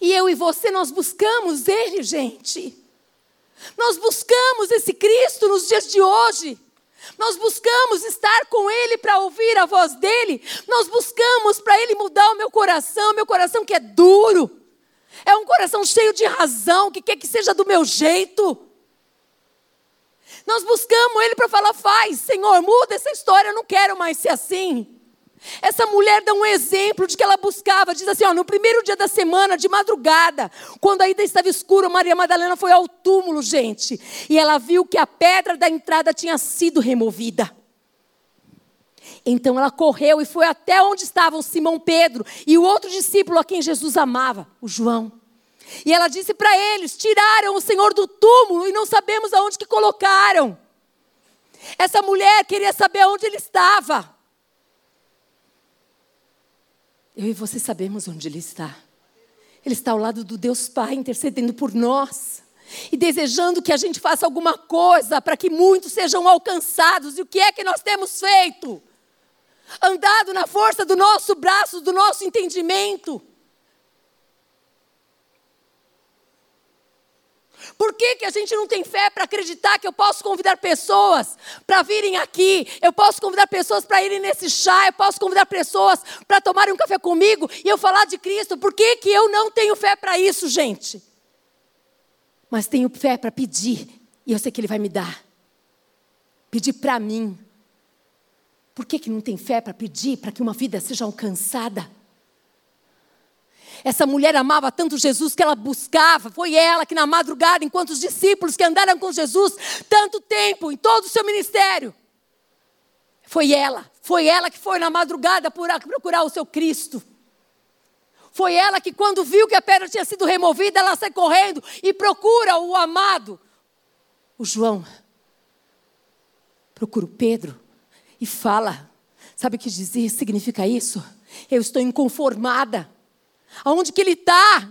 E eu e você, nós buscamos Ele, gente. Nós buscamos esse Cristo nos dias de hoje. Nós buscamos estar com Ele para ouvir a voz dEle. Nós buscamos para Ele mudar o meu coração, meu coração que é duro. É um coração cheio de razão, que quer que seja do meu jeito. Nós buscamos Ele para falar: faz, Senhor, muda essa história, eu não quero mais ser assim. Essa mulher dá um exemplo de que ela buscava, diz assim: ó, no primeiro dia da semana, de madrugada, quando ainda estava escuro, Maria Madalena foi ao túmulo, gente, e ela viu que a pedra da entrada tinha sido removida. Então ela correu e foi até onde estavam Simão Pedro e o outro discípulo a quem Jesus amava, o João. E ela disse para eles: tiraram o Senhor do túmulo e não sabemos aonde que colocaram. Essa mulher queria saber onde ele estava. Eu e você sabemos onde Ele está. Ele está ao lado do Deus Pai, intercedendo por nós e desejando que a gente faça alguma coisa para que muitos sejam alcançados. E o que é que nós temos feito? Andado na força do nosso braço, do nosso entendimento. Por que, que a gente não tem fé para acreditar que eu posso convidar pessoas para virem aqui? Eu posso convidar pessoas para irem nesse chá, eu posso convidar pessoas para tomarem um café comigo e eu falar de Cristo. Por que, que eu não tenho fé para isso, gente? Mas tenho fé para pedir e eu sei que Ele vai me dar. Pedir para mim. Por que, que não tem fé para pedir para que uma vida seja alcançada? Essa mulher amava tanto Jesus que ela buscava. Foi ela que, na madrugada, enquanto os discípulos que andaram com Jesus tanto tempo, em todo o seu ministério, foi ela. Foi ela que foi na madrugada procurar o seu Cristo. Foi ela que, quando viu que a pedra tinha sido removida, ela sai correndo e procura o amado. O João procura o Pedro e fala. Sabe o que dizia? Significa isso? Eu estou inconformada. Aonde que ele está?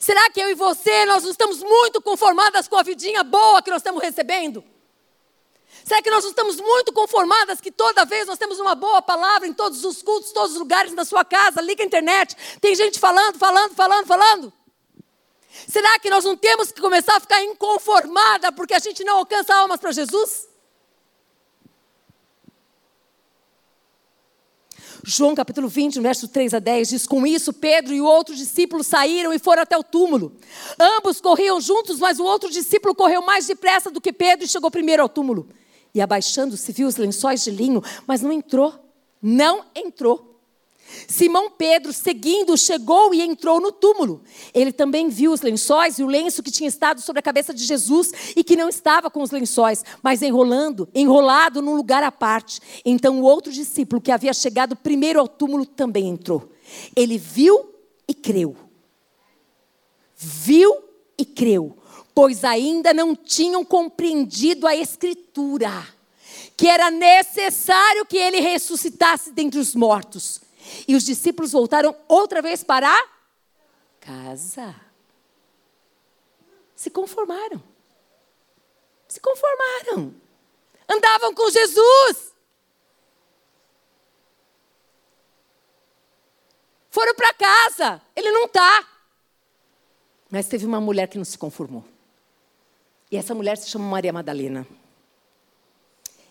Será que eu e você, nós não estamos muito conformadas com a vidinha boa que nós estamos recebendo? Será que nós não estamos muito conformadas que toda vez nós temos uma boa palavra em todos os cultos, todos os lugares na sua casa, liga a internet, tem gente falando, falando, falando, falando? Será que nós não temos que começar a ficar inconformada porque a gente não alcança almas para Jesus? João capítulo 20, verso 3 a 10 diz: Com isso, Pedro e o outro discípulo saíram e foram até o túmulo. Ambos corriam juntos, mas o outro discípulo correu mais depressa do que Pedro e chegou primeiro ao túmulo. E abaixando-se, viu os lençóis de linho, mas não entrou. Não entrou. Simão Pedro, seguindo, chegou e entrou no túmulo. Ele também viu os lençóis e o lenço que tinha estado sobre a cabeça de Jesus e que não estava com os lençóis, mas enrolando, enrolado num lugar à parte. Então o outro discípulo que havia chegado primeiro ao túmulo também entrou. Ele viu e creu. Viu e creu, pois ainda não tinham compreendido a escritura que era necessário que ele ressuscitasse dentre os mortos. E os discípulos voltaram outra vez para casa. Se conformaram. Se conformaram. Andavam com Jesus. Foram para casa. Ele não está. Mas teve uma mulher que não se conformou. E essa mulher se chama Maria Madalena.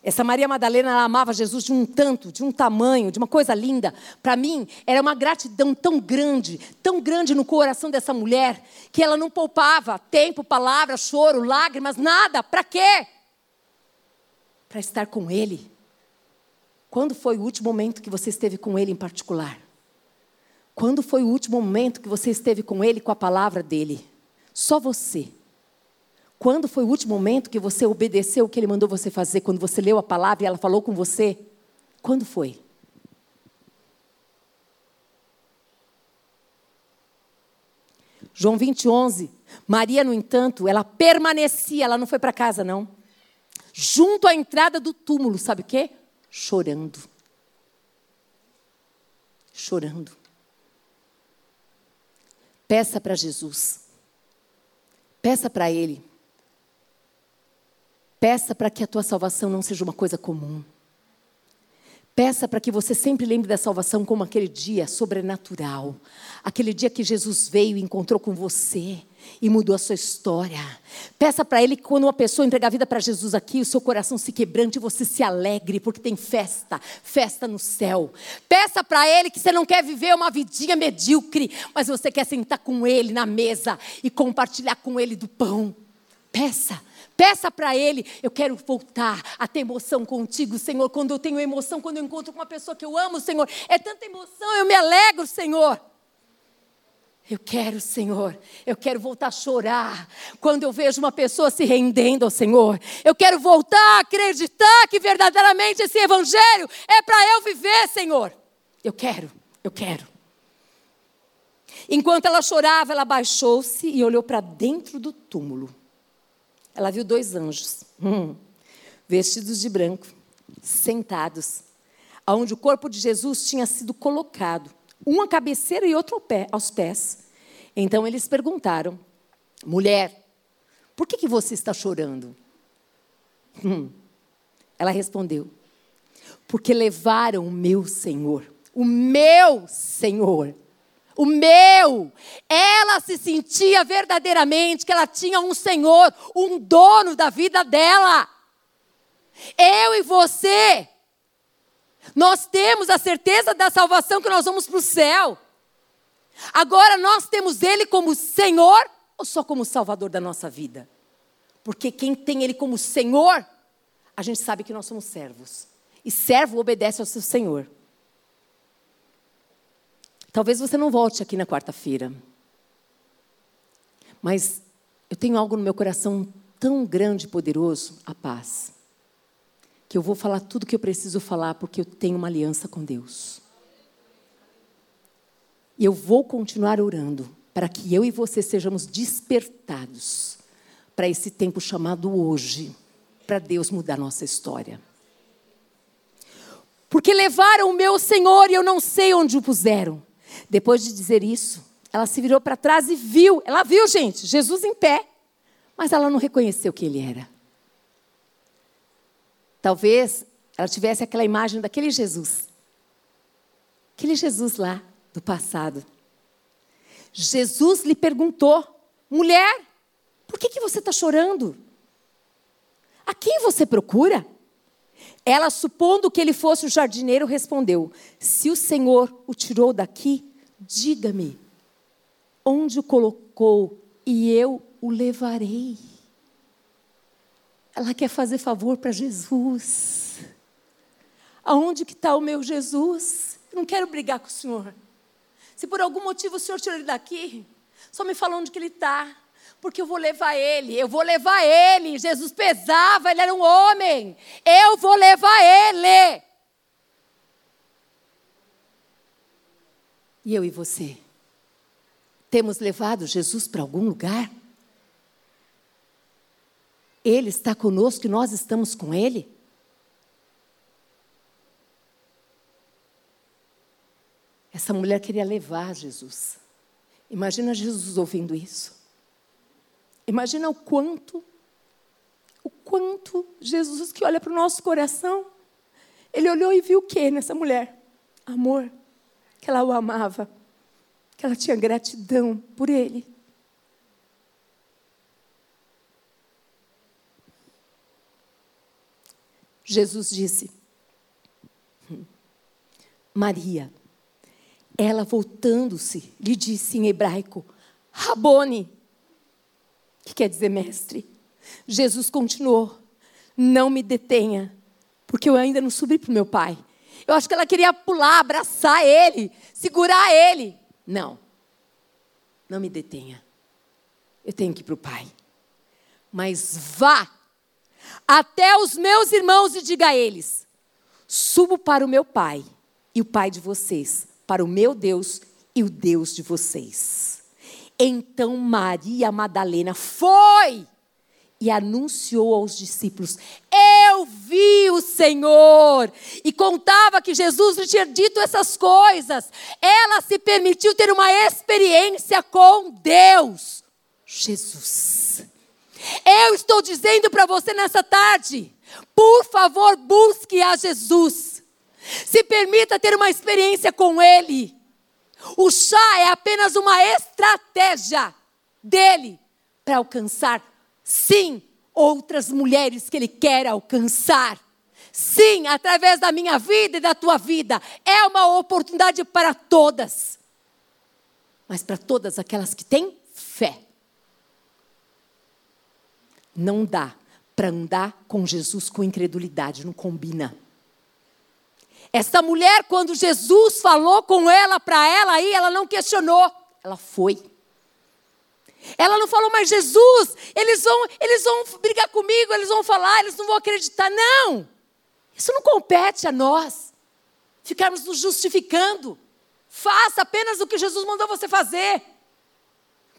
Essa Maria Madalena ela amava Jesus de um tanto, de um tamanho, de uma coisa linda. Para mim, era uma gratidão tão grande, tão grande no coração dessa mulher, que ela não poupava tempo, palavras, choro, lágrimas, nada. Para quê? Para estar com Ele. Quando foi o último momento que você esteve com Ele em particular? Quando foi o último momento que você esteve com Ele, com a palavra dele? Só você. Quando foi o último momento que você obedeceu o que ele mandou você fazer? Quando você leu a palavra e ela falou com você? Quando foi? João 20, 11. Maria, no entanto, ela permanecia, ela não foi para casa, não. Junto à entrada do túmulo, sabe o quê? Chorando. Chorando. Peça para Jesus. Peça para Ele Peça para que a tua salvação não seja uma coisa comum. Peça para que você sempre lembre da salvação como aquele dia sobrenatural. Aquele dia que Jesus veio e encontrou com você e mudou a sua história. Peça para Ele que quando uma pessoa entregar a vida para Jesus aqui, o seu coração se quebrante e você se alegre, porque tem festa, festa no céu. Peça para Ele que você não quer viver uma vidinha medíocre, mas você quer sentar com Ele na mesa e compartilhar com Ele do pão. Peça. Peça para Ele, eu quero voltar a ter emoção contigo, Senhor. Quando eu tenho emoção, quando eu encontro com uma pessoa que eu amo, Senhor, é tanta emoção, eu me alegro, Senhor. Eu quero, Senhor, eu quero voltar a chorar quando eu vejo uma pessoa se rendendo ao Senhor. Eu quero voltar a acreditar que verdadeiramente esse Evangelho é para eu viver, Senhor. Eu quero, eu quero. Enquanto ela chorava, ela baixou-se e olhou para dentro do túmulo ela viu dois anjos, hum, vestidos de branco, sentados, aonde o corpo de Jesus tinha sido colocado, um à cabeceira e outro ao pé, aos pés. Então eles perguntaram: mulher, por que, que você está chorando? Hum. Ela respondeu: porque levaram o meu Senhor, o meu Senhor, o meu. Ela se sentia verdadeiramente que ela tinha um Senhor, um dono da vida dela. Eu e você, nós temos a certeza da salvação que nós vamos para o céu. Agora nós temos Ele como Senhor ou só como Salvador da nossa vida? Porque quem tem Ele como Senhor, a gente sabe que nós somos servos. E servo obedece ao seu Senhor. Talvez você não volte aqui na quarta-feira. Mas eu tenho algo no meu coração tão grande e poderoso, a paz. Que eu vou falar tudo o que eu preciso falar porque eu tenho uma aliança com Deus. E eu vou continuar orando para que eu e você sejamos despertados para esse tempo chamado hoje, para Deus mudar nossa história. Porque levaram o meu Senhor e eu não sei onde o puseram. Depois de dizer isso, ela se virou para trás e viu. Ela viu, gente, Jesus em pé. Mas ela não reconheceu que ele era. Talvez ela tivesse aquela imagem daquele Jesus. Aquele Jesus lá do passado. Jesus lhe perguntou: mulher, por que, que você está chorando? A quem você procura? Ela, supondo que ele fosse o jardineiro, respondeu: Se o Senhor o tirou daqui, diga-me onde o colocou e eu o levarei. Ela quer fazer favor para Jesus. Aonde que está o meu Jesus? Eu não quero brigar com o Senhor. Se por algum motivo o Senhor tirou ele daqui, só me fala onde que ele está porque eu vou levar ele, eu vou levar ele. Jesus pesava, ele era um homem. Eu vou levar ele. E eu e você? Temos levado Jesus para algum lugar? Ele está conosco e nós estamos com ele? Essa mulher queria levar Jesus. Imagina Jesus ouvindo isso. Imagina o quanto, o quanto Jesus que olha para o nosso coração, ele olhou e viu o que nessa mulher? Amor, que ela o amava, que ela tinha gratidão por ele. Jesus disse, Maria, ela voltando-se, lhe disse em hebraico, Rabone, que quer dizer mestre. Jesus continuou: Não me detenha, porque eu ainda não subi para o meu pai. Eu acho que ela queria pular, abraçar ele, segurar ele. Não, não me detenha. Eu tenho que ir para o pai. Mas vá até os meus irmãos e diga a eles: subo para o meu pai e o pai de vocês, para o meu Deus e o Deus de vocês. Então Maria Madalena foi e anunciou aos discípulos: Eu vi o Senhor. E contava que Jesus lhe tinha dito essas coisas. Ela se permitiu ter uma experiência com Deus. Jesus. Eu estou dizendo para você nessa tarde: por favor, busque a Jesus. Se permita ter uma experiência com Ele. O chá é apenas uma estratégia dele para alcançar, sim, outras mulheres que ele quer alcançar. Sim, através da minha vida e da tua vida. É uma oportunidade para todas. Mas para todas aquelas que têm fé. Não dá para andar com Jesus com incredulidade, não combina. Essa mulher, quando Jesus falou com ela, para ela aí, ela não questionou, ela foi. Ela não falou, mas Jesus, eles vão, eles vão brigar comigo, eles vão falar, eles não vão acreditar. Não! Isso não compete a nós. Ficarmos nos justificando. Faça apenas o que Jesus mandou você fazer.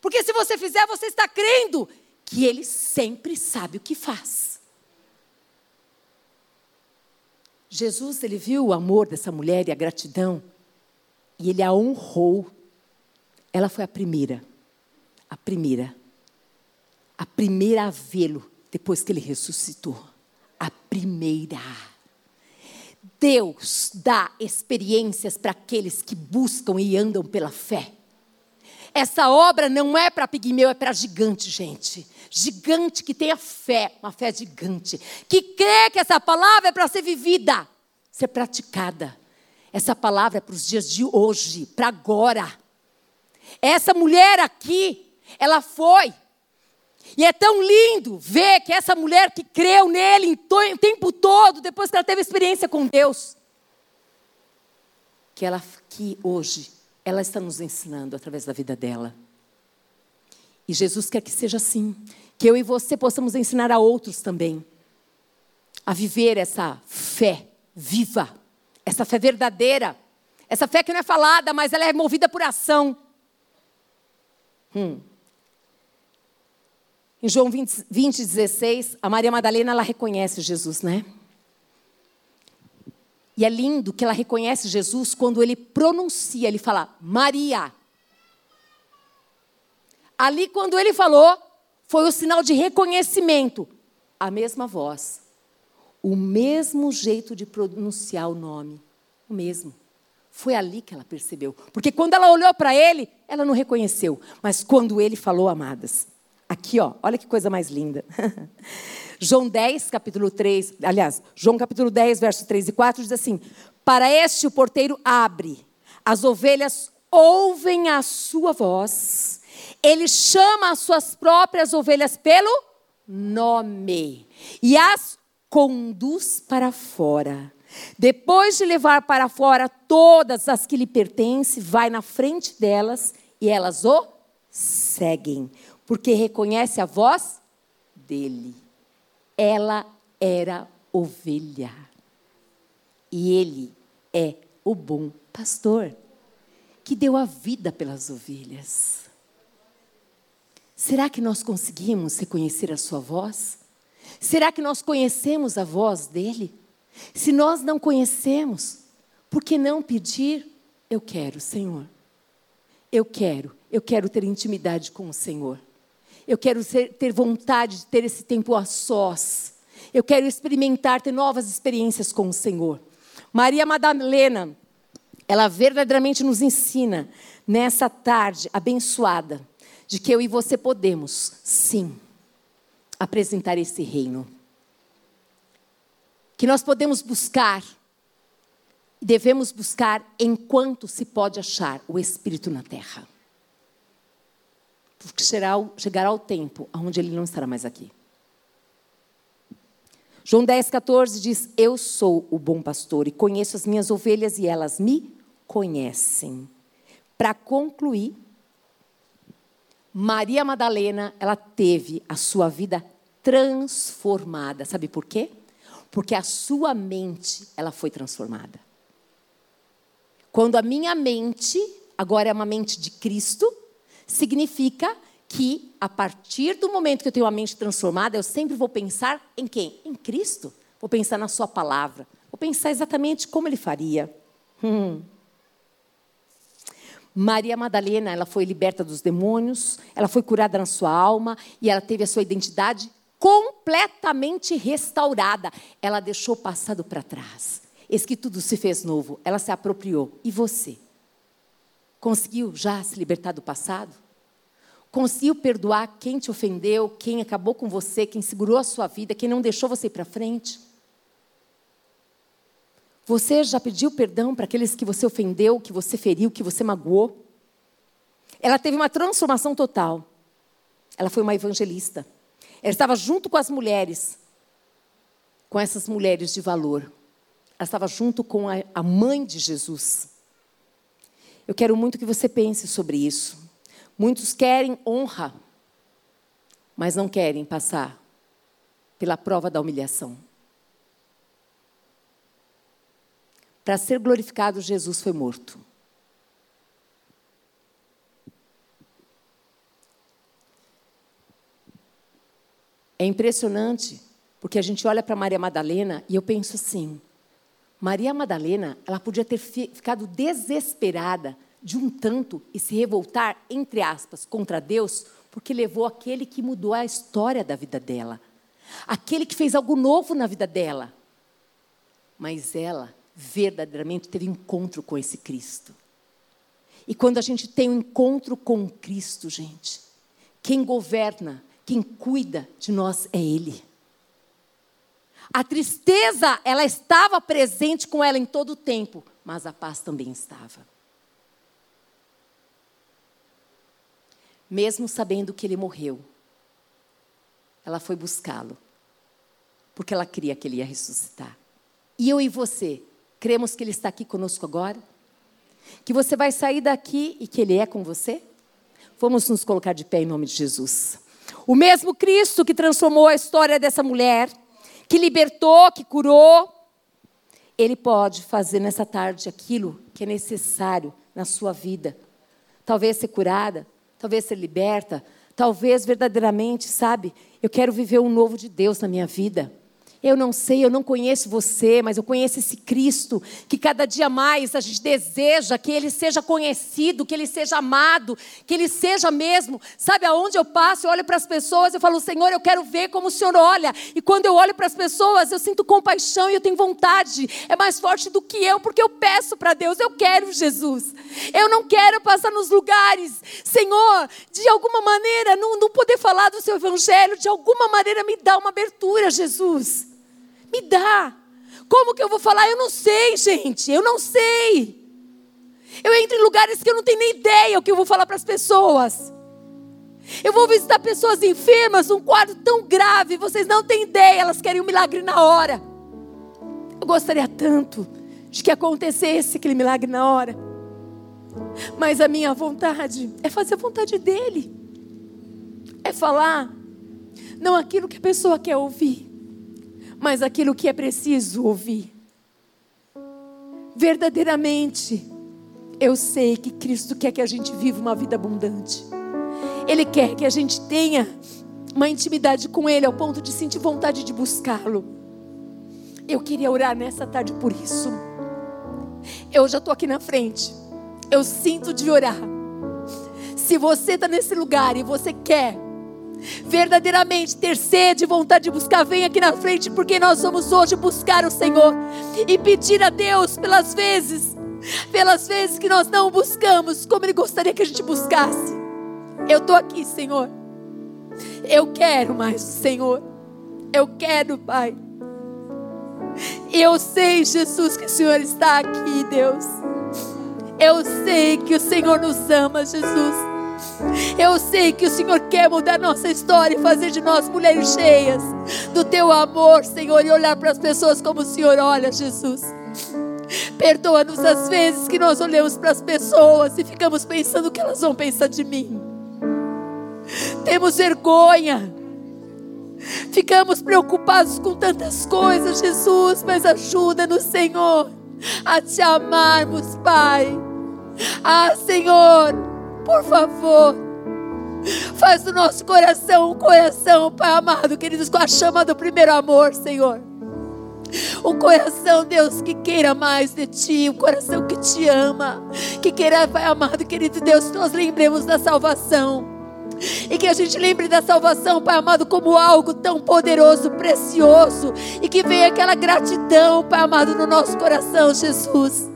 Porque se você fizer, você está crendo que Ele sempre sabe o que faz. Jesus, ele viu o amor dessa mulher e a gratidão, e ele a honrou. Ela foi a primeira, primeira, a primeira a vê-lo depois que ele ressuscitou. A primeira. Deus dá experiências para aqueles que buscam e andam pela fé. Essa obra não é para pigmeu, é para gigante, gente. Gigante que tenha fé, uma fé gigante. Que crê que essa palavra é para ser vivida, ser praticada. Essa palavra é para os dias de hoje, para agora. Essa mulher aqui, ela foi. E é tão lindo ver que essa mulher que creu nele o tempo todo, depois que ela teve experiência com Deus, que ela que hoje ela está nos ensinando através da vida dela. E Jesus quer que seja assim, que eu e você possamos ensinar a outros também a viver essa fé viva, essa fé verdadeira, essa fé que não é falada, mas ela é movida por ação. Hum. Em João 20, 20, 16, a Maria Madalena ela reconhece Jesus, né? E é lindo que ela reconhece Jesus quando ele pronuncia, ele fala Maria. Ali, quando ele falou, foi o sinal de reconhecimento. A mesma voz, o mesmo jeito de pronunciar o nome, o mesmo. Foi ali que ela percebeu. Porque quando ela olhou para ele, ela não reconheceu. Mas quando ele falou, amadas, aqui, ó, olha que coisa mais linda. João 10, capítulo 3, aliás, João capítulo 10, versos 3 e 4 diz assim: Para este o porteiro abre, as ovelhas ouvem a sua voz, ele chama as suas próprias ovelhas pelo nome e as conduz para fora. Depois de levar para fora todas as que lhe pertencem, vai na frente delas e elas o seguem, porque reconhece a voz dele. Ela era ovelha. E ele é o bom pastor, que deu a vida pelas ovelhas. Será que nós conseguimos reconhecer a sua voz? Será que nós conhecemos a voz dele? Se nós não conhecemos, por que não pedir? Eu quero, Senhor. Eu quero, eu quero ter intimidade com o Senhor. Eu quero ser, ter vontade de ter esse tempo a sós. Eu quero experimentar, ter novas experiências com o Senhor. Maria Madalena, ela verdadeiramente nos ensina nessa tarde abençoada de que eu e você podemos, sim, apresentar esse reino. Que nós podemos buscar, devemos buscar enquanto se pode achar o Espírito na terra porque chegará o tempo onde ele não estará mais aqui. João 10, 14 diz: Eu sou o bom pastor e conheço as minhas ovelhas e elas me conhecem. Para concluir, Maria Madalena, ela teve a sua vida transformada. Sabe por quê? Porque a sua mente, ela foi transformada. Quando a minha mente, agora é uma mente de Cristo, significa que a partir do momento que eu tenho a mente transformada, eu sempre vou pensar em quem? Em Cristo. Vou pensar na Sua palavra. Vou pensar exatamente como Ele faria. Hum. Maria Madalena, ela foi liberta dos demônios, ela foi curada na sua alma e ela teve a sua identidade completamente restaurada. Ela deixou o passado para trás. Eis que tudo se fez novo. Ela se apropriou. E você? Conseguiu já se libertar do passado? Conseguiu perdoar quem te ofendeu, quem acabou com você, quem segurou a sua vida, quem não deixou você ir para frente? Você já pediu perdão para aqueles que você ofendeu, que você feriu, que você magoou? Ela teve uma transformação total. Ela foi uma evangelista. Ela estava junto com as mulheres, com essas mulheres de valor. Ela estava junto com a, a mãe de Jesus. Eu quero muito que você pense sobre isso. Muitos querem honra, mas não querem passar pela prova da humilhação. Para ser glorificado, Jesus foi morto. É impressionante, porque a gente olha para Maria Madalena e eu penso assim: Maria Madalena, ela podia ter ficado desesperada de um tanto e se revoltar, entre aspas, contra Deus, porque levou aquele que mudou a história da vida dela, aquele que fez algo novo na vida dela. Mas ela verdadeiramente teve encontro com esse Cristo. E quando a gente tem um encontro com Cristo, gente, quem governa, quem cuida de nós é Ele. A tristeza, ela estava presente com ela em todo o tempo, mas a paz também estava. Mesmo sabendo que ele morreu, ela foi buscá-lo, porque ela cria que ele ia ressuscitar. E eu e você, cremos que ele está aqui conosco agora? Que você vai sair daqui e que ele é com você? Vamos nos colocar de pé em nome de Jesus. O mesmo Cristo que transformou a história dessa mulher, que libertou, que curou, ele pode fazer nessa tarde aquilo que é necessário na sua vida. Talvez ser curada, talvez ser liberta, talvez verdadeiramente, sabe, eu quero viver um novo de Deus na minha vida. Eu não sei, eu não conheço você, mas eu conheço esse Cristo que cada dia mais a gente deseja que ele seja conhecido, que ele seja amado, que ele seja mesmo. Sabe aonde eu passo, eu olho para as pessoas e falo: Senhor, eu quero ver como o Senhor olha. E quando eu olho para as pessoas, eu sinto compaixão e eu tenho vontade. É mais forte do que eu, porque eu peço para Deus: eu quero Jesus. Eu não quero passar nos lugares, Senhor, de alguma maneira, não, não poder falar do seu evangelho, de alguma maneira me dá uma abertura, Jesus. Me dá. Como que eu vou falar? Eu não sei, gente. Eu não sei. Eu entro em lugares que eu não tenho nem ideia o que eu vou falar para as pessoas. Eu vou visitar pessoas enfermas, um quadro tão grave, vocês não têm ideia, elas querem um milagre na hora. Eu gostaria tanto de que acontecesse aquele milagre na hora. Mas a minha vontade é fazer a vontade dele. É falar não aquilo que a pessoa quer ouvir, mas aquilo que é preciso ouvir. Verdadeiramente, eu sei que Cristo quer que a gente viva uma vida abundante. Ele quer que a gente tenha uma intimidade com Ele ao ponto de sentir vontade de buscá-lo. Eu queria orar nessa tarde por isso. Eu já estou aqui na frente. Eu sinto de orar. Se você está nesse lugar e você quer verdadeiramente ter sede, vontade de buscar, vem aqui na frente, porque nós vamos hoje buscar o Senhor e pedir a Deus pelas vezes, pelas vezes que nós não buscamos, como Ele gostaria que a gente buscasse. Eu estou aqui, Senhor. Eu quero mais Senhor. Eu quero, Pai. E eu sei, Jesus, que o Senhor está aqui, Deus. Eu sei que o Senhor nos ama, Jesus. Eu sei que o Senhor quer mudar nossa história e fazer de nós mulheres cheias do teu amor, Senhor, e olhar para as pessoas como o Senhor olha, Jesus. Perdoa-nos as vezes que nós olhamos para as pessoas e ficamos pensando o que elas vão pensar de mim. Temos vergonha. Ficamos preocupados com tantas coisas, Jesus, mas ajuda-nos, Senhor, a te amarmos, Pai. Ah, Senhor, por favor. Faz do nosso coração um coração, Pai amado, queridos, com a chama do primeiro amor, Senhor. Um coração, Deus, que queira mais de Ti, um coração que te ama, que queira, Pai amado, querido Deus, que nós lembremos da salvação. E que a gente lembre da salvação, Pai amado, como algo tão poderoso, precioso. E que venha aquela gratidão, Pai amado, no nosso coração, Jesus.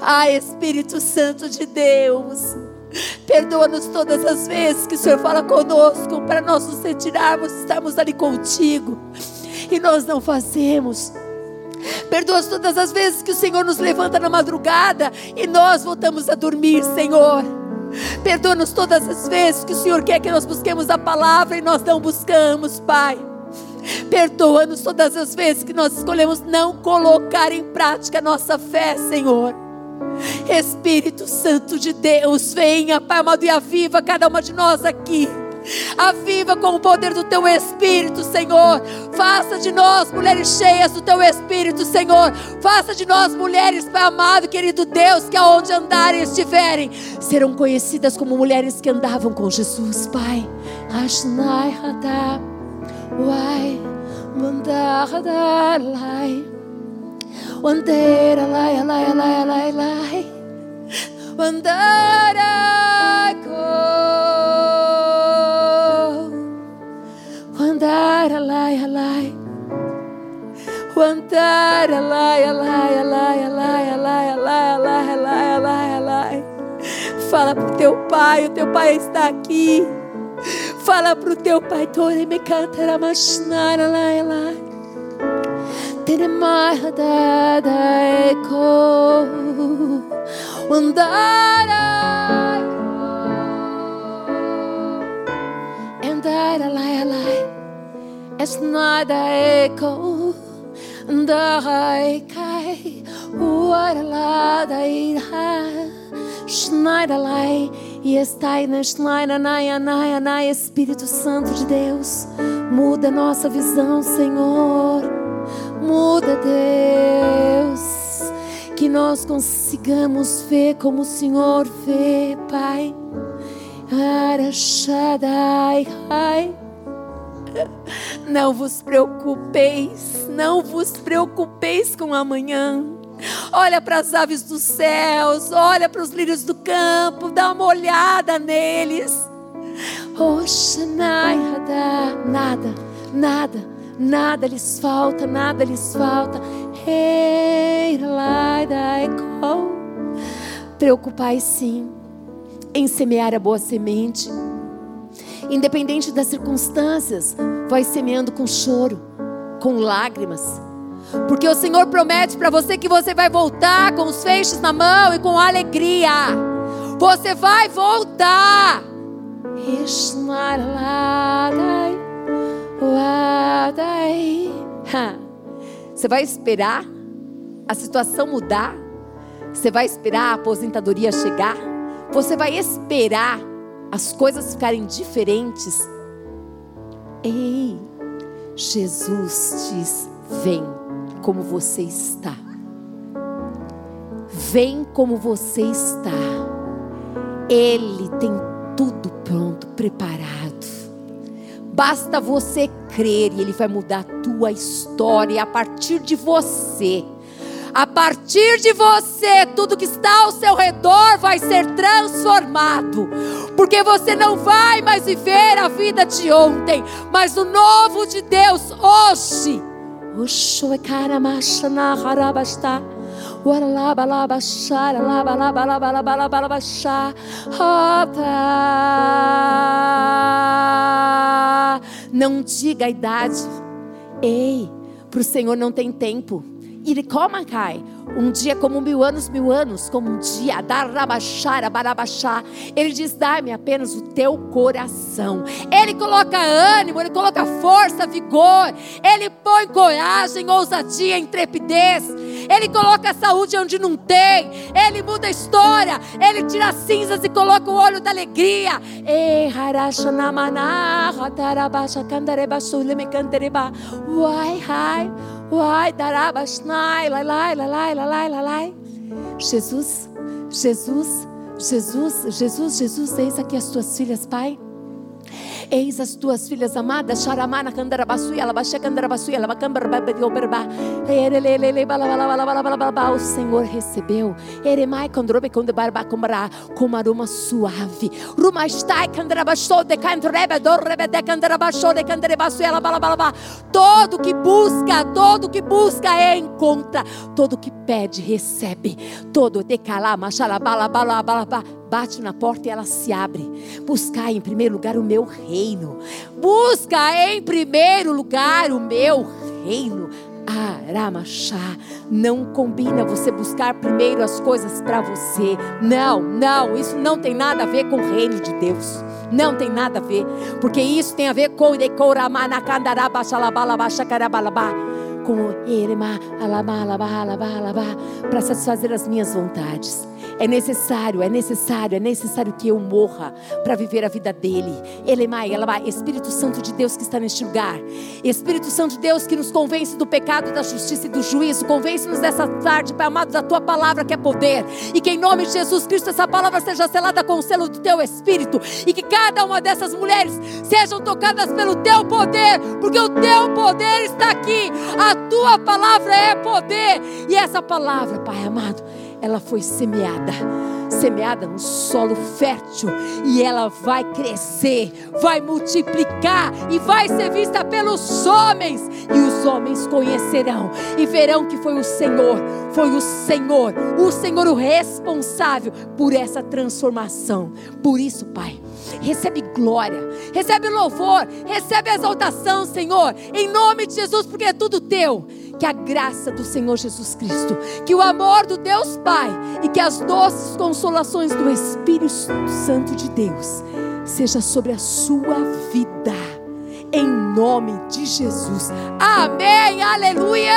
Ah, Espírito Santo de Deus. Perdoa-nos todas as vezes que o Senhor fala conosco para nós nos retirarmos, estarmos ali contigo e nós não fazemos. Perdoa-nos todas as vezes que o Senhor nos levanta na madrugada e nós voltamos a dormir, Senhor. Perdoa-nos todas as vezes que o Senhor quer que nós busquemos a palavra e nós não buscamos, Pai. Perdoa-nos todas as vezes que nós escolhemos não colocar em prática a nossa fé, Senhor. Espírito Santo de Deus, venha, Pai amado, e aviva cada uma de nós aqui. Aviva com o poder do teu Espírito, Senhor. Faça de nós mulheres cheias do teu Espírito, Senhor. Faça de nós mulheres, Pai amado, querido Deus, que aonde andarem estiverem, serão conhecidas como mulheres que andavam com Jesus, Pai. Ashnai Hadar, Wai, Mandar Hadar, Lai. Wandera lai lai lai lai lai Wandera ko Wandera lai lai Wandera lai lai lai lai lai lai lai lai lai lai Fala para o teu pai, o teu pai está aqui. Fala para o teu pai, Tore me cantara mashnara lá lá. Tenemai hadada eko. Andara Andara lai lai. Es nada eko. Andara kai. Uara la da ira. Schneiderlei, e estai na Schneidanai, Anai, Anai, Espírito Santo de Deus, muda nossa visão, Senhor, muda, Deus, que nós consigamos ver como o Senhor vê, Pai. Arachadai, ai. Não vos preocupeis, não vos preocupeis com amanhã olha para as aves dos céus, olha para os lírios do campo, dá uma olhada neles. Nada, nada, nada lhes falta, nada lhes falta. Preocupai sim em semear a boa semente. Independente das circunstâncias, vai semeando com choro, com lágrimas porque o Senhor promete para você que você vai voltar com os feixes na mão e com alegria. Você vai voltar. Você vai esperar a situação mudar? Você vai esperar a aposentadoria chegar? Você vai esperar as coisas ficarem diferentes? Ei, Jesus diz: vem como você está. Vem como você está. Ele tem tudo pronto, preparado. Basta você crer e Ele vai mudar a tua história a partir de você. A partir de você, tudo que está ao seu redor vai ser transformado. Porque você não vai mais viver a vida de ontem, mas o novo de Deus hoje. Usho cara machana harabasta. Waralaba Não diga a idade. Ei, para o Senhor não tem tempo. Iricomacai. Um dia como mil anos, mil anos, como um dia, darabachara, barabachá. Ele diz: dá-me apenas o teu coração. Ele coloca ânimo, ele coloca força, vigor. Ele põe coragem, ousadia, intrepidez. Ele coloca saúde onde não tem. Ele muda a história. Ele tira as cinzas e coloca o olho da alegria. Uai, ai. Uai, lai, lai, lai, lai, lai, lai. Jesus, Jesus, Jesus, Jesus, Jesus, eis aqui as tuas filhas, Pai. Eis as tuas filhas amadas, Sharamana Candarabasuia, Alabaxé Candarabasuia, Alabacambarababioberba. O Senhor recebeu, Eremai Condrobe Condebarba Comará, com aroma suave. Rumastai Candarabachou de Candrebe, Dorrebe de Candarabachou de Candarabasuia, Alabalaba. Todo que busca, todo que busca encontra, todo que pede recebe. Todo de calama, xalabalabalaba bate na porta e ela se abre. Buscar em primeiro lugar o meu reino. Busca em primeiro lugar o meu reino. Aramachá. Não combina você buscar primeiro as coisas para você. Não, não, isso não tem nada a ver com o reino de Deus. Não tem nada a ver, porque isso tem a ver com com para satisfazer as minhas vontades. É necessário, é necessário, é necessário que eu morra para viver a vida dele. Elemai, Elamai, Espírito Santo de Deus que está neste lugar. Espírito Santo de Deus que nos convence do pecado, da justiça e do juízo. Convence-nos nessa tarde, Pai amado, da tua palavra que é poder. E que em nome de Jesus Cristo essa palavra seja selada com o selo do teu Espírito. E que cada uma dessas mulheres sejam tocadas pelo teu poder, porque o teu poder está aqui. A tua palavra é poder. E essa palavra, Pai amado, ela foi semeada semeada no solo fértil e ela vai crescer, vai multiplicar e vai ser vista pelos homens. E os homens conhecerão e verão que foi o Senhor, foi o Senhor, o Senhor o responsável por essa transformação. Por isso, Pai, recebe glória, recebe louvor, recebe exaltação, Senhor, em nome de Jesus, porque é tudo teu que a graça do Senhor Jesus Cristo, que o amor do Deus Pai e que as doces consolações do Espírito Santo de Deus seja sobre a sua vida. Em nome de Jesus. Amém. Aleluia.